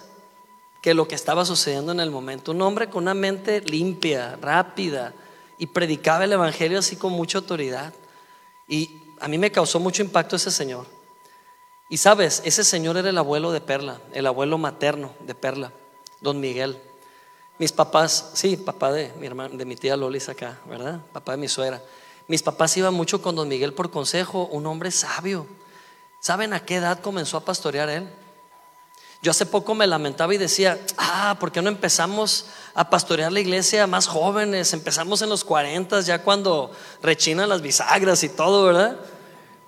que lo que estaba sucediendo en el momento. Un hombre con una mente limpia, rápida, y predicaba el Evangelio así con mucha autoridad. Y a mí me causó mucho impacto ese señor. Y sabes, ese señor era el abuelo de Perla, el abuelo materno de Perla, don Miguel. Mis papás, sí, papá de mi hermana, de mi tía Lolis acá, ¿verdad? Papá de mi suegra. Mis papás iban mucho con don Miguel por consejo, un hombre sabio. ¿Saben a qué edad comenzó a pastorear él? Yo hace poco me lamentaba y decía, ah, ¿por qué no empezamos a pastorear la iglesia más jóvenes? Empezamos en los 40, ya cuando rechinan las bisagras y todo, ¿verdad?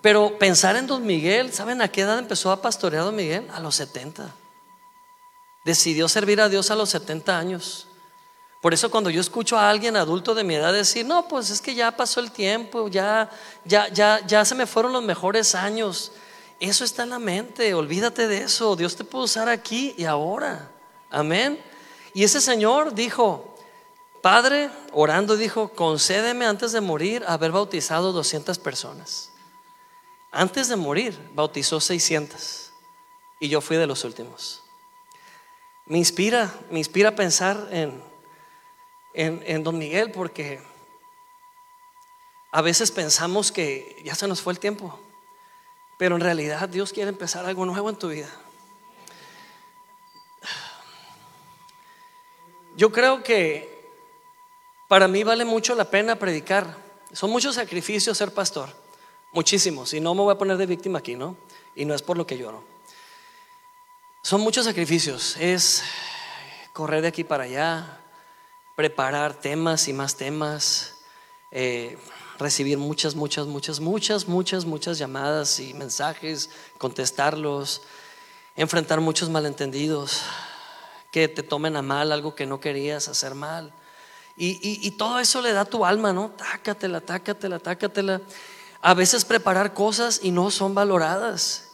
Pero pensar en Don Miguel, ¿saben a qué edad empezó a pastorear Don Miguel? A los 70. Decidió servir a Dios a los 70 años. Por eso cuando yo escucho a alguien adulto de mi edad decir, no, pues es que ya pasó el tiempo, ya, ya, ya, ya se me fueron los mejores años. Eso está en la mente, olvídate de eso. Dios te puede usar aquí y ahora. Amén. Y ese señor dijo, Padre, orando, dijo, concédeme antes de morir haber bautizado 200 personas. Antes de morir, bautizó 600. Y yo fui de los últimos. Me inspira, me inspira pensar en, en, en Don Miguel porque a veces pensamos que ya se nos fue el tiempo. Pero en realidad Dios quiere empezar algo nuevo en tu vida. Yo creo que para mí vale mucho la pena predicar. Son muchos sacrificios ser pastor, muchísimos. Y no me voy a poner de víctima aquí, ¿no? Y no es por lo que lloro. Son muchos sacrificios. Es correr de aquí para allá, preparar temas y más temas. Eh, recibir muchas, muchas, muchas, muchas, muchas, muchas llamadas y mensajes, contestarlos, enfrentar muchos malentendidos, que te tomen a mal algo que no querías hacer mal. Y, todo eso le da a tu alma, ¿no? Tácatela, tácatela, tácatela. A veces preparar cosas y no son valoradas.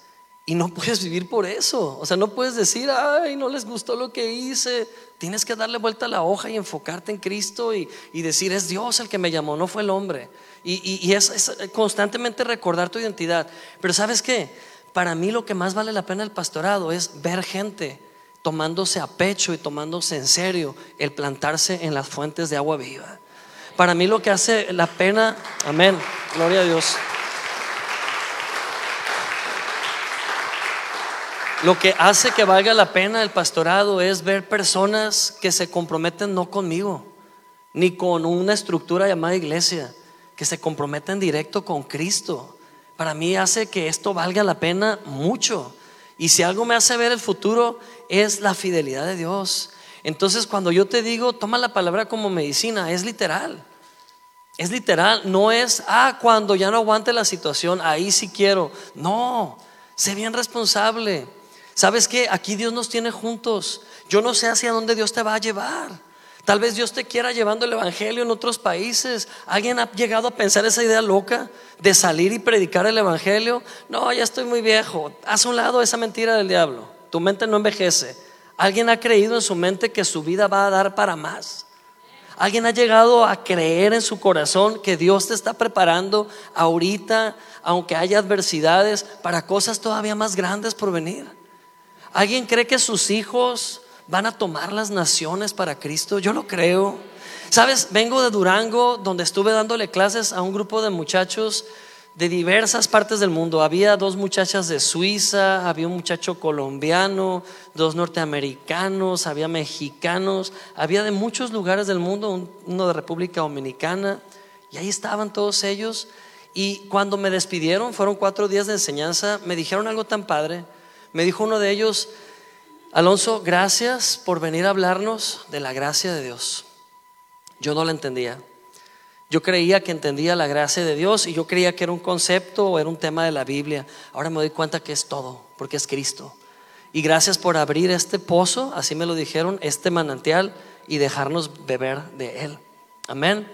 Y no puedes vivir por eso. O sea, no puedes decir, ay, no les gustó lo que hice. Tienes que darle vuelta a la hoja y enfocarte en Cristo y, y decir, es Dios el que me llamó, no fue el hombre. Y, es, constantemente recordar tu identidad. Pero sabes qué? Para mí lo que más vale la pena el pastorado es ver gente tomándose a pecho y tomándose en serio el plantarse en las fuentes de agua viva. Para mí lo que hace la pena, amén, gloria a Dios. Lo que hace que valga la pena el pastorado es ver personas que se comprometen no conmigo, ni con una estructura llamada iglesia, que se comprometen directo con Cristo. Para mí hace que esto valga la pena mucho. Y si algo me hace ver el futuro es la fidelidad de Dios. Entonces cuando yo te digo, toma la palabra como medicina, es literal. Es literal, no es, ah, cuando ya no aguante la situación, ahí sí quiero. No, sé bien responsable. ¿Sabes qué? Aquí Dios nos tiene juntos. Yo no sé hacia dónde Dios te va a llevar. Tal vez Dios te quiera llevando el Evangelio en otros países. ¿Alguien ha llegado a pensar esa idea loca de salir y predicar el Evangelio? No, ya estoy muy viejo. Haz un lado esa mentira del diablo. Tu mente no envejece. ¿Alguien ha creído en su mente que su vida va a dar para más? ¿Alguien ha llegado a creer en su corazón que Dios te está preparando ahorita, aunque haya adversidades, para cosas todavía más grandes por venir? ¿Alguien cree que sus hijos van a tomar las naciones para Cristo? Yo lo creo. Sabes, vengo de Durango, donde estuve dándole clases a un grupo de muchachos de diversas partes del mundo. Había dos muchachas de Suiza, había un muchacho colombiano, dos norteamericanos, había mexicanos, había de muchos lugares del mundo, uno de República Dominicana, y ahí estaban todos ellos. Y cuando me despidieron, fueron cuatro días de enseñanza, me dijeron algo tan padre. Me dijo uno de ellos, Alonso, gracias por venir a hablarnos de la gracia de Dios. Yo no la entendía. Yo creía que entendía la gracia de Dios y yo creía que era un concepto o era un tema de la Biblia. Ahora me doy cuenta que es todo, porque es Cristo. Y gracias por abrir este pozo, así me lo dijeron, este manantial y dejarnos beber de él. Amén.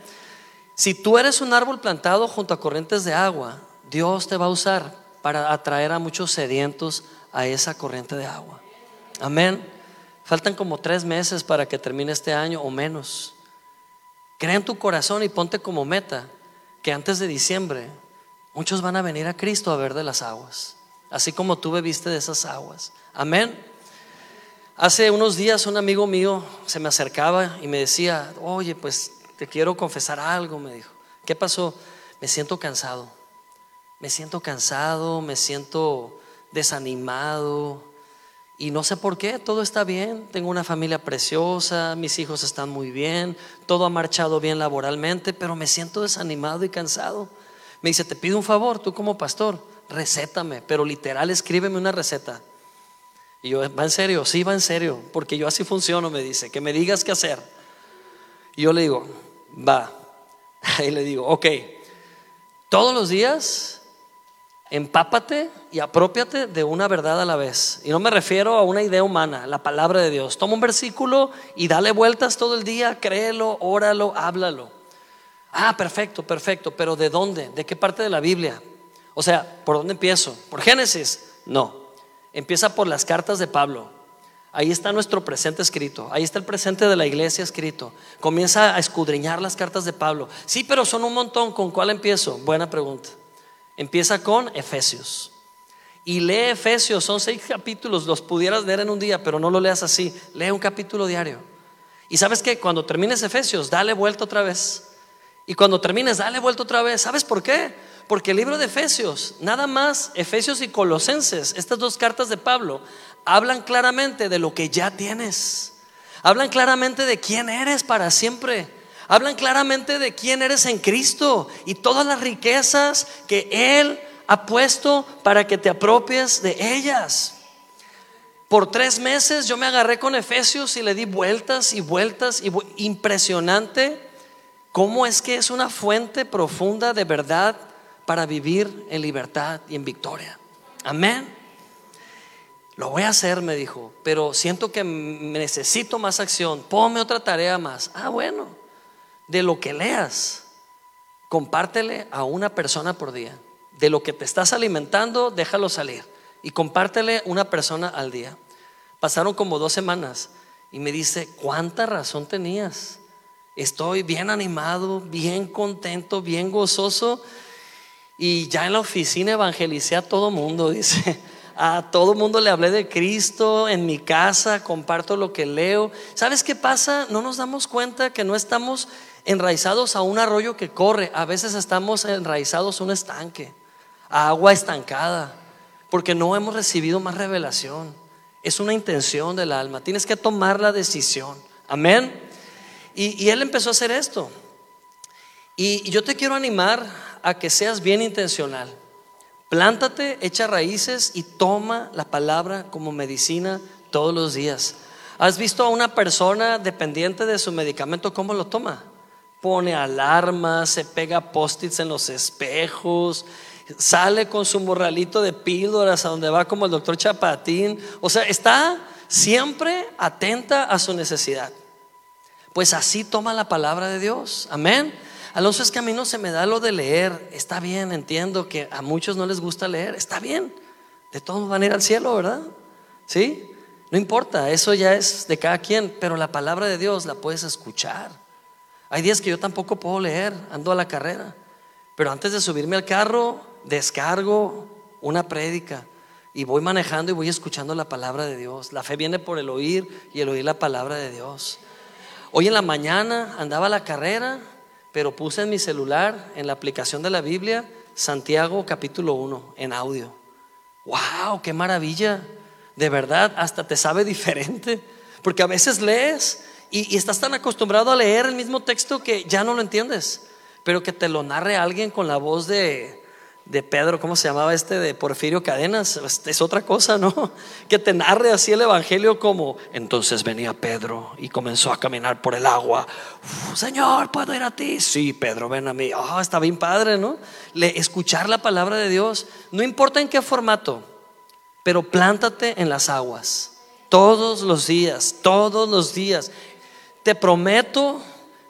Si tú eres un árbol plantado junto a corrientes de agua, Dios te va a usar para atraer a muchos sedientos a esa corriente de agua. Amén. Faltan como tres meses para que termine este año o menos. Cree en tu corazón y ponte como meta que antes de diciembre muchos van a venir a Cristo a ver de las aguas, así como tú bebiste de esas aguas. Amén. Hace unos días un amigo mío se me acercaba y me decía, oye, pues te quiero confesar algo, me dijo. ¿Qué pasó? Me siento cansado. Me siento cansado, me siento desanimado, y no sé por qué, todo está bien, tengo una familia preciosa, mis hijos están muy bien, todo ha marchado bien laboralmente, pero me siento desanimado y cansado. Me dice, te pido un favor, tú como pastor, recétame, pero literal escríbeme una receta. Y yo, ¿va en serio? Sí, va en serio, porque yo así funciono, me dice, que me digas qué hacer. Y yo le digo, va. <laughs> Y le digo, ok, todos los días empápate y apropiate de una verdad a la vez. Y no me refiero a una idea humana, la palabra de Dios. Toma un versículo y dale vueltas todo el día, créelo, óralo, háblalo. Ah, perfecto, perfecto, pero ¿de dónde? ¿De qué parte de la Biblia? O sea, ¿por dónde empiezo? ¿Por Génesis? No. Empieza por las cartas de Pablo. Ahí está nuestro presente escrito. Ahí está el presente de la iglesia escrito. Comienza a escudriñar las cartas de Pablo. Sí, pero son un montón. ¿Con cuál empiezo? Buena pregunta. Empieza con Efesios. Y lee Efesios, son seis capítulos, los pudieras leer en un día, pero no lo leas así. Lee un capítulo diario. Y sabes que cuando termines Efesios, dale vuelta otra vez. Y cuando termines, dale vuelta otra vez. ¿Sabes por qué? Porque el libro de Efesios, nada más Efesios y Colosenses, estas dos cartas de Pablo, hablan claramente de lo que ya tienes. Hablan claramente de quién eres para siempre hablan claramente de quién eres en Cristo y todas las riquezas que Él ha puesto para que te apropies de ellas. Por tres meses yo me agarré con Efesios y le di vueltas y vueltas y impresionante cómo es que es una fuente profunda de verdad para vivir en libertad y en victoria. Amén. Lo voy a hacer, me dijo, pero siento que necesito más acción. Ponme otra tarea más. Ah, bueno de lo que leas, compártele a una persona por día. De lo que te estás alimentando, déjalo salir. Y compártele una persona al día. Pasaron como dos semanas y me dice, ¿cuánta razón tenías? Estoy bien animado, bien contento, bien gozoso. Y ya en la oficina evangelicé a todo mundo, <laughs> dice. A todo mundo le hablé de Cristo en mi casa, comparto lo que leo. ¿Sabes qué pasa? No nos damos cuenta que no estamos enraizados a un arroyo que corre, a veces estamos enraizados a un estanque, a agua estancada, porque no hemos recibido más revelación. Es una intención del alma, tienes que tomar la decisión. Amén. Y, él empezó a hacer esto. Y yo te quiero animar a que seas bien intencional. Plántate, echa raíces y toma la palabra como medicina todos los días. ¿Has visto a una persona dependiente de su medicamento cómo lo toma? Pone alarmas, se pega post-its en los espejos, sale con su morralito de píldoras a donde va como el doctor Chapatín. O sea, está siempre atenta a su necesidad. Pues así toma la palabra de Dios. Amén. Alonso, es que a mí no se me da lo de leer. Está bien, entiendo que a muchos no les gusta leer. Está bien. De todos van a ir al cielo, ¿verdad? ¿Sí? No importa, eso ya es de cada quien, pero la palabra de Dios la puedes escuchar. Hay días que yo tampoco puedo leer, ando a la carrera. Pero antes de subirme al carro, descargo una prédica y voy manejando y voy escuchando la palabra de Dios. La fe viene por el oír y el oír la palabra de Dios. Hoy en la mañana andaba a la carrera, pero puse en mi celular, en la aplicación de la Biblia, Santiago capítulo 1 en audio. ¡Wow! ¡Qué maravilla! De verdad, hasta te sabe <laughs> diferente. Porque a veces lees y, estás tan acostumbrado a leer el mismo texto que ya no lo entiendes, pero que te lo narre alguien con la voz de, de Pedro, ¿cómo se llamaba este? De Porfirio Cadenas, es otra cosa, ¿no? <laughs> Que te narre así el Evangelio como, entonces venía Pedro y comenzó a caminar por el agua. Señor, ¿puedo ir a ti? Sí, Pedro, ven a mí. Oh, está bien padre, ¿no? Le, escuchar la palabra de Dios, no importa en qué formato, pero plántate en las aguas. Todos los días, todos los días. Te prometo,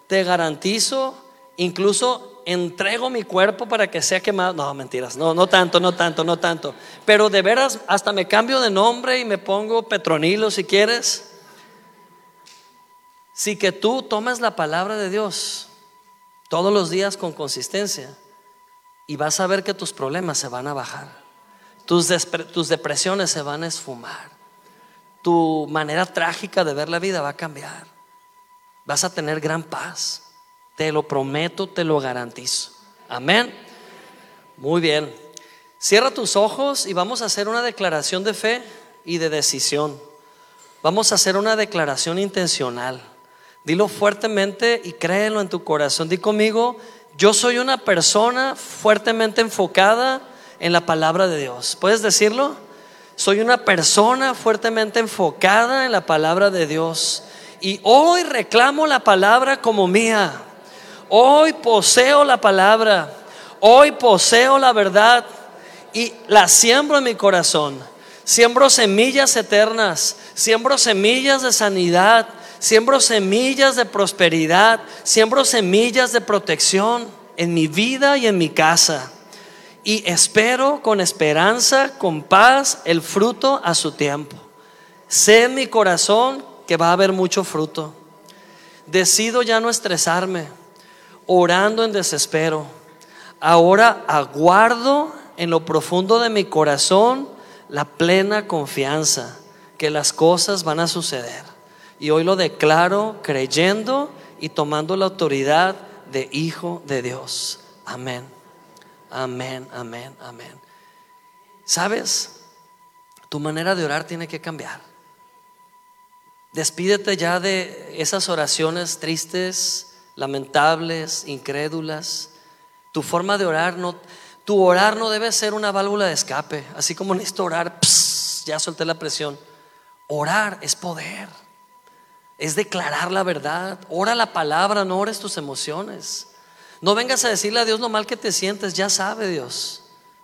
te garantizo Incluso entrego mi cuerpo para que sea quemado. No, mentiras, no, no tanto, no tanto, no tanto. Pero de veras, hasta me cambio de nombre y me pongo Petronilo si quieres. Si que tú tomes la palabra de Dios todos los días con consistencia y vas a ver que tus problemas se van a bajar, tus, tus depresiones se van a esfumar, tu manera trágica de ver la vida va a cambiar, vas a tener gran paz. Te lo prometo, te lo garantizo. Amén. Muy bien. Cierra tus ojos y vamos a hacer una declaración de fe y de decisión. Vamos a hacer una declaración intencional. Dilo fuertemente y créelo en tu corazón. Di conmigo, yo soy una persona fuertemente enfocada en la palabra de Dios. ¿Puedes decirlo? Soy una persona fuertemente enfocada en la palabra de Dios. Y hoy reclamo la palabra como mía. Hoy poseo la palabra, hoy poseo la verdad y la siembro en mi corazón. Siembro semillas eternas, siembro semillas de sanidad, siembro semillas de prosperidad, siembro semillas de protección en mi vida y en mi casa. Y espero con esperanza, con paz, el fruto a su tiempo. Sé en mi corazón que va a haber mucho fruto. Decido ya no estresarme orando en desespero. Ahora aguardo en lo profundo de mi corazón la plena confianza que las cosas van a suceder. Y hoy lo declaro creyendo y tomando la autoridad de hijo de Dios. Amén. Amén, amén, amén. ¿Sabes? Tu manera de orar tiene que cambiar. Despídete ya de esas oraciones tristes, lamentables, incrédulas. Tu forma de orar no, tu orar no debe ser una válvula de escape, así como necesito orar, ya solté la presión. Orar es poder, es declarar la verdad. Ora la palabra, no ores tus emociones. No vengas a decirle a Dios lo mal que te sientes, ya sabe Dios.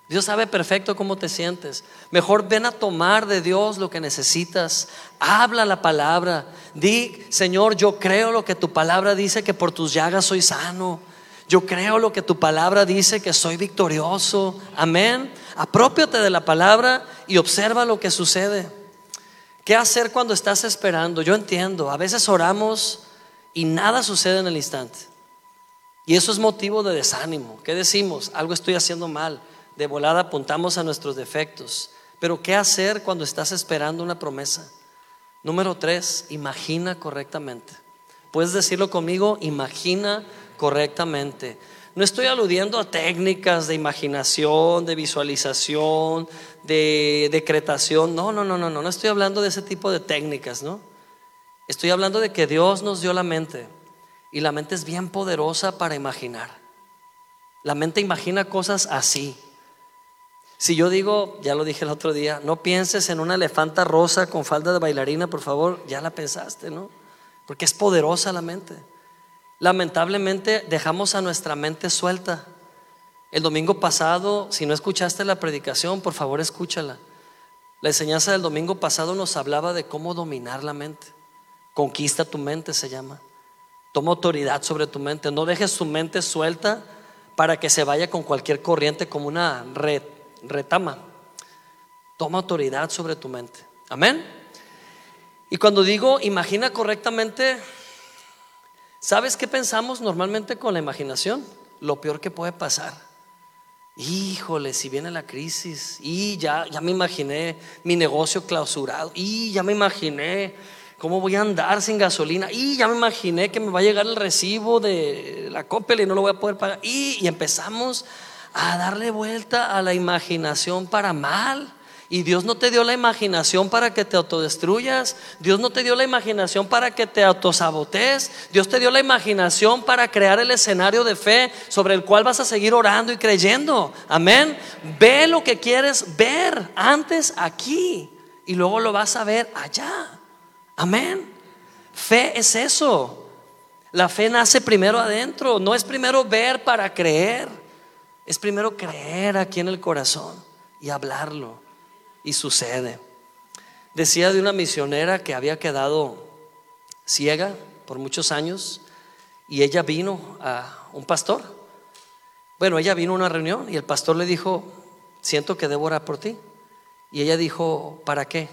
Dios sabe perfecto cómo te sientes. Mejor ven a tomar de Dios lo que necesitas. Habla la palabra. Di, Señor, yo creo lo que tu palabra dice, que por tus llagas soy sano. Yo creo lo que tu palabra dice, que soy victorioso. Amén. Apropiate de la palabra y observa lo que sucede. ¿Qué hacer cuando estás esperando? Yo entiendo, a veces oramos y nada sucede en el instante. Y eso es motivo de desánimo. ¿Qué decimos? Algo estoy haciendo mal de volada apuntamos a nuestros defectos. Pero ¿qué hacer cuando estás esperando una promesa? Número tres, imagina correctamente. Puedes decirlo conmigo, imagina correctamente. No estoy aludiendo a técnicas de imaginación, de visualización, de decretación. No, no, no, no, no. No estoy hablando de ese tipo de técnicas, ¿no? Estoy hablando de que Dios nos dio la mente. Y la mente es bien poderosa para imaginar. La mente imagina cosas así. Si yo digo, ya lo dije el otro día, no pienses en una elefanta rosa con falda de bailarina, por favor, ya la pensaste, ¿no? Porque es poderosa la mente. Lamentablemente dejamos a nuestra mente suelta. El domingo pasado, si no escuchaste la predicación, por favor escúchala. La enseñanza del domingo pasado nos hablaba de cómo dominar la mente. Conquista tu mente se llama. Toma autoridad sobre tu mente. No dejes tu mente suelta para que se vaya con cualquier corriente como una red retama. Toma autoridad sobre tu mente. Amén. Y cuando digo imagina correctamente, ¿sabes qué pensamos normalmente con la imaginación? Lo peor que puede pasar. Híjole, si viene la crisis, y ya, ya me imaginé mi negocio clausurado, y ya me imaginé cómo voy a andar sin gasolina, y ya me imaginé que me va a llegar el recibo de la Coppel y no lo voy a poder pagar, y, y empezamos a darle vuelta a la imaginación para mal. Y Dios no te dio la imaginación para que te autodestruyas. Dios no te dio la imaginación para que te autosabotes. Dios te dio la imaginación para crear el escenario de fe sobre el cual vas a seguir orando y creyendo. Amén. Ve lo que quieres ver antes aquí y luego lo vas a ver allá. Amén. Fe es eso. La fe nace primero adentro. No es primero ver para creer. Es primero creer aquí en el corazón y hablarlo. Y sucede. Decía de una misionera que había quedado ciega por muchos años y ella vino a un pastor. Bueno, ella vino a una reunión y el pastor le dijo, siento que debo orar por ti. Y ella dijo, ¿para qué?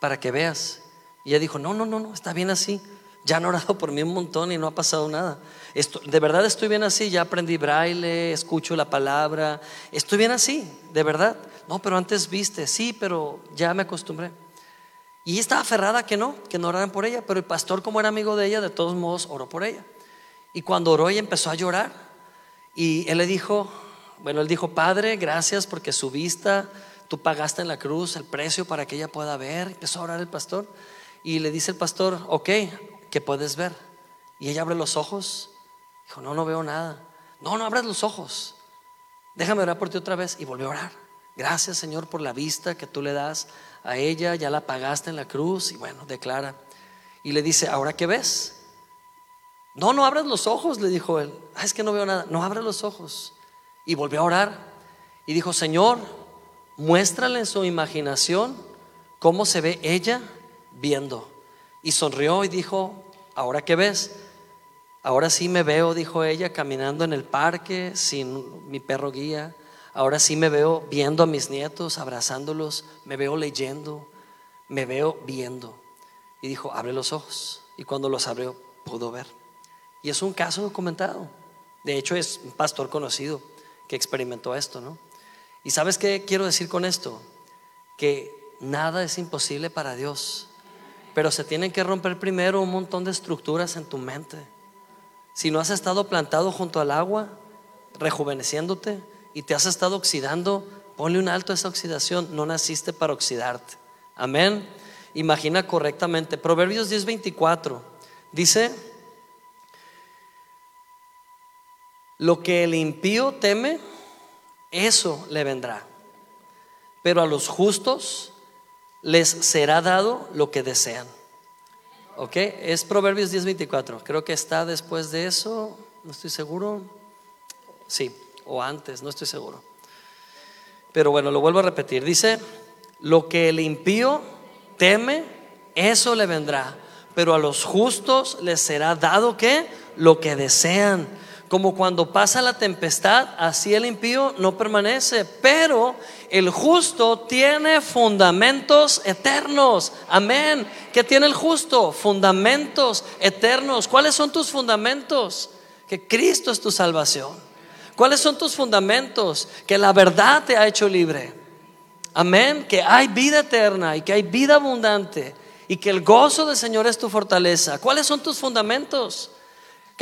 Para que veas. Y ella dijo, no, no, no, no, está bien así. Ya han orado por mí un montón y no ha pasado nada. Esto, de verdad estoy bien así, ya aprendí braille, escucho la palabra, estoy bien así, de verdad. No, pero antes viste, sí, pero ya me acostumbré. Y estaba aferrada que no, que no oraran por ella, pero el pastor como era amigo de ella, de todos modos oró por ella. Y cuando oró ella empezó a llorar y él le dijo, bueno, él dijo, Padre, gracias porque su vista, tú pagaste en la cruz el precio para que ella pueda ver. Empezó a orar el pastor y le dice el pastor, ok, ¿qué puedes ver? Y ella abre los ojos. Dijo, no, no veo nada. No, no abras los ojos. Déjame orar por ti otra vez. Y volvió a orar. Gracias Señor por la vista que tú le das a ella. Ya la pagaste en la cruz. Y bueno, declara. Y le dice, ¿ahora qué ves? No, no abras los ojos, le dijo él. Ah, es que no veo nada. No abras los ojos. Y volvió a orar. Y dijo, Señor, muéstrale en su imaginación cómo se ve ella viendo. Y sonrió y dijo, ¿ahora qué ves? Ahora sí me veo, dijo ella, caminando en el parque sin mi perro guía. Ahora sí me veo viendo a mis nietos, abrazándolos. Me veo leyendo. Me veo viendo. Y dijo, abre los ojos. Y cuando los abrió, pudo ver. Y es un caso documentado. De hecho, es un pastor conocido que experimentó esto, ¿no? ¿Y sabes qué quiero decir con esto? Que nada es imposible para Dios. Pero se tienen que romper primero un montón de estructuras en tu mente. Si no has estado plantado junto al agua, rejuveneciéndote, y te has estado oxidando, ponle un alto a esa oxidación. No naciste para oxidarte. Amén. Imagina correctamente. Proverbios 10:24 dice, lo que el impío teme, eso le vendrá. Pero a los justos les será dado lo que desean. ¿Ok? Es Proverbios 10:24. Creo que está después de eso. No estoy seguro. Sí, o antes, no estoy seguro. Pero bueno, lo vuelvo a repetir. Dice, lo que el impío teme, eso le vendrá. Pero a los justos les será dado que lo que desean. Como cuando pasa la tempestad, así el impío no permanece, pero el justo tiene fundamentos eternos. Amén. ¿Qué tiene el justo? Fundamentos eternos. ¿Cuáles son tus fundamentos? Que Cristo es tu salvación. ¿Cuáles son tus fundamentos? Que la verdad te ha hecho libre. Amén. Que hay vida eterna y que hay vida abundante y que el gozo del Señor es tu fortaleza. ¿Cuáles son tus fundamentos?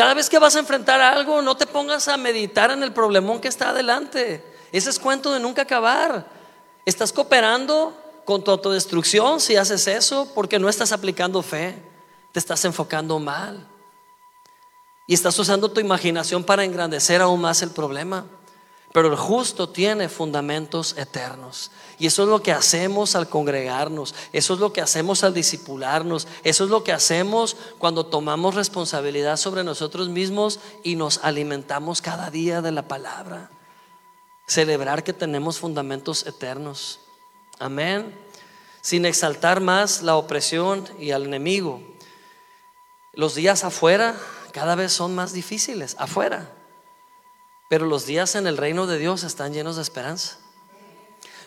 Cada vez que vas a enfrentar algo, no te pongas a meditar en el problemón que está adelante. Ese es cuento de nunca acabar. Estás cooperando con tu autodestrucción si haces eso porque no estás aplicando fe. Te estás enfocando mal. Y estás usando tu imaginación para engrandecer aún más el problema. Pero el justo tiene fundamentos eternos. Y eso es lo que hacemos al congregarnos, eso es lo que hacemos al disipularnos, eso es lo que hacemos cuando tomamos responsabilidad sobre nosotros mismos y nos alimentamos cada día de la palabra. Celebrar que tenemos fundamentos eternos. Amén. Sin exaltar más la opresión y al enemigo. Los días afuera cada vez son más difíciles, afuera. Pero los días en el reino de Dios están llenos de esperanza.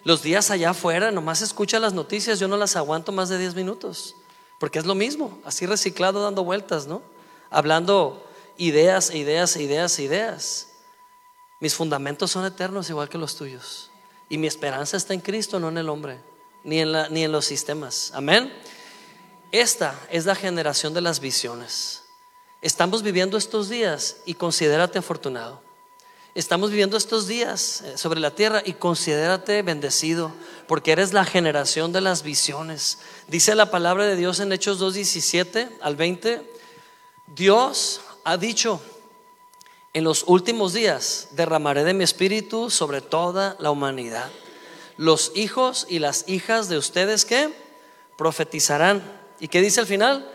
Los días allá afuera, nomás escucha las noticias, yo no las aguanto más de 10 minutos, porque es lo mismo, así reciclado dando vueltas, ¿no? Hablando ideas, ideas, ideas, ideas. Mis fundamentos son eternos igual que los tuyos. Y mi esperanza está en Cristo, no en el hombre, ni en, la, ni en los sistemas. Amén. Esta es la generación de las visiones. Estamos viviendo estos días y considérate afortunado. Estamos viviendo estos días eh, sobre la tierra y considérate bendecido porque eres la generación de las visiones. Dice la palabra de Dios en Hechos 2.17 al 20, Dios ha dicho, en los últimos días derramaré de mi espíritu sobre toda la humanidad. Los hijos y las hijas de ustedes que profetizarán. ¿Y qué dice al final?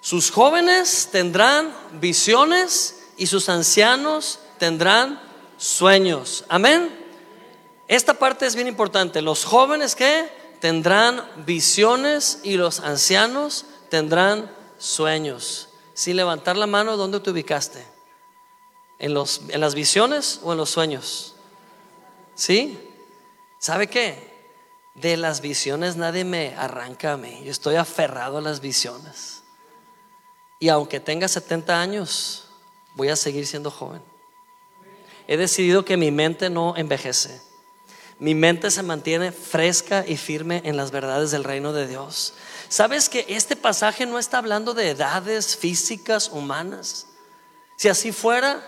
Sus jóvenes tendrán visiones y sus ancianos tendrán sueños. Amén. Esta parte es bien importante. Los jóvenes que tendrán visiones y los ancianos tendrán sueños. sin levantar la mano, ¿dónde te ubicaste? ¿En, los, ¿En las visiones o en los sueños? ¿Sí? ¿Sabe qué? De las visiones nadie me arranca a mí. Yo estoy aferrado a las visiones. Y aunque tenga 70 años, voy a seguir siendo joven. He decidido que mi mente no envejece. Mi mente se mantiene fresca y firme en las verdades del reino de Dios. ¿Sabes que este pasaje no está hablando de edades físicas humanas? Si así fuera,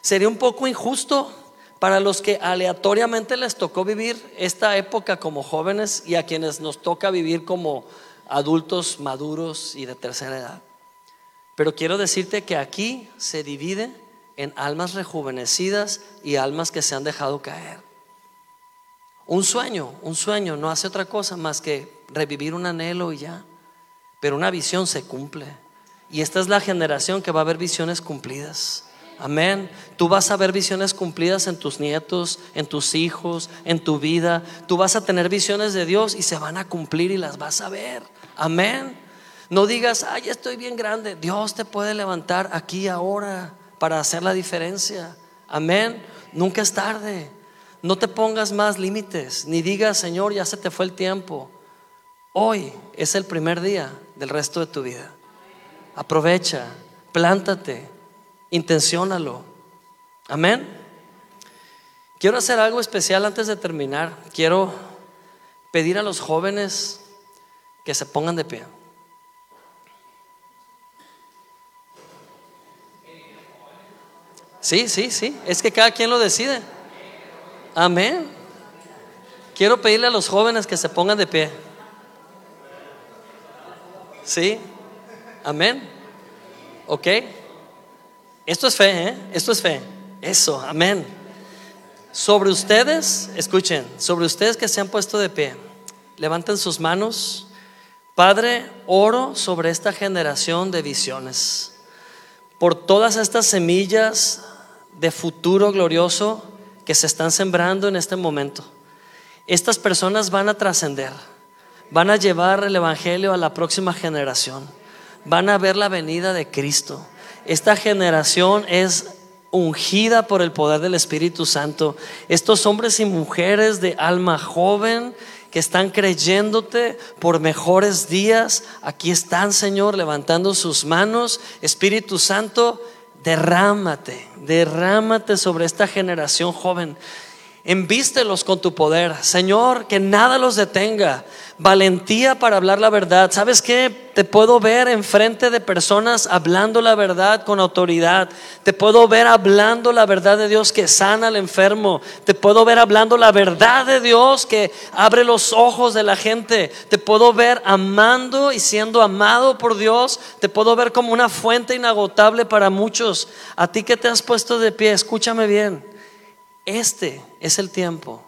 sería un poco injusto para los que aleatoriamente les tocó vivir esta época como jóvenes y a quienes nos toca vivir como adultos maduros y de tercera edad. Pero quiero decirte que aquí se divide en almas rejuvenecidas y almas que se han dejado caer. Un sueño, un sueño no hace otra cosa más que revivir un anhelo y ya. Pero una visión se cumple. Y esta es la generación que va a ver visiones cumplidas. Amén. Tú vas a ver visiones cumplidas en tus nietos, en tus hijos, en tu vida. Tú vas a tener visiones de Dios y se van a cumplir y las vas a ver. Amén. No digas, ay, estoy bien grande. Dios te puede levantar aquí ahora para hacer la diferencia. Amén. Nunca es tarde. No te pongas más límites, ni digas, Señor, ya se te fue el tiempo. Hoy es el primer día del resto de tu vida. Aprovecha, plántate, intenciónalo. Amén. Quiero hacer algo especial antes de terminar. Quiero pedir a los jóvenes que se pongan de pie. Sí, sí, sí. Es que cada quien lo decide. Amén. Quiero pedirle a los jóvenes que se pongan de pie. Sí. Amén. ¿Ok? Esto es fe, ¿eh? Esto es fe. Eso, amén. Sobre ustedes, escuchen, sobre ustedes que se han puesto de pie, levanten sus manos. Padre, oro sobre esta generación de visiones, por todas estas semillas de futuro glorioso que se están sembrando en este momento. Estas personas van a trascender, van a llevar el Evangelio a la próxima generación, van a ver la venida de Cristo esta generación es ungida por el poder del Espíritu Santo. Estos hombres y mujeres de alma joven que están creyéndote por mejores días, aquí están, Señor, levantando sus manos. Espíritu Santo, derrámate, derrámate sobre esta generación joven. Envístelos con tu poder, Señor, que nada los detenga. Valentía para hablar la verdad. ¿Sabes qué? Te puedo ver enfrente de personas hablando la verdad con autoridad. Te puedo ver hablando la verdad de Dios que sana al enfermo. Te puedo ver hablando la verdad de Dios que abre los ojos de la gente. Te puedo ver amando y siendo amado por Dios. Te puedo ver como una fuente inagotable para muchos. A ti que te has puesto de pie, escúchame bien. Este es el tiempo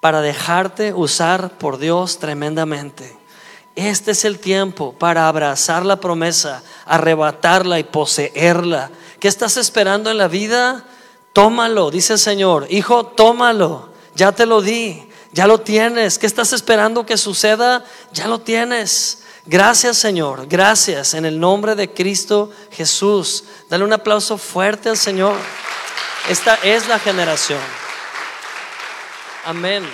para dejarte usar por Dios tremendamente. Este es el tiempo para abrazar la promesa, arrebatarla y poseerla. ¿Qué estás esperando en la vida? Tómalo, dice el Señor. Hijo, tómalo. Ya te lo di, ya lo tienes. ¿Qué estás esperando que suceda? Ya lo tienes. Gracias Señor, gracias en el nombre de Cristo Jesús. Dale un aplauso fuerte al Señor. Esta es la generación. Amén.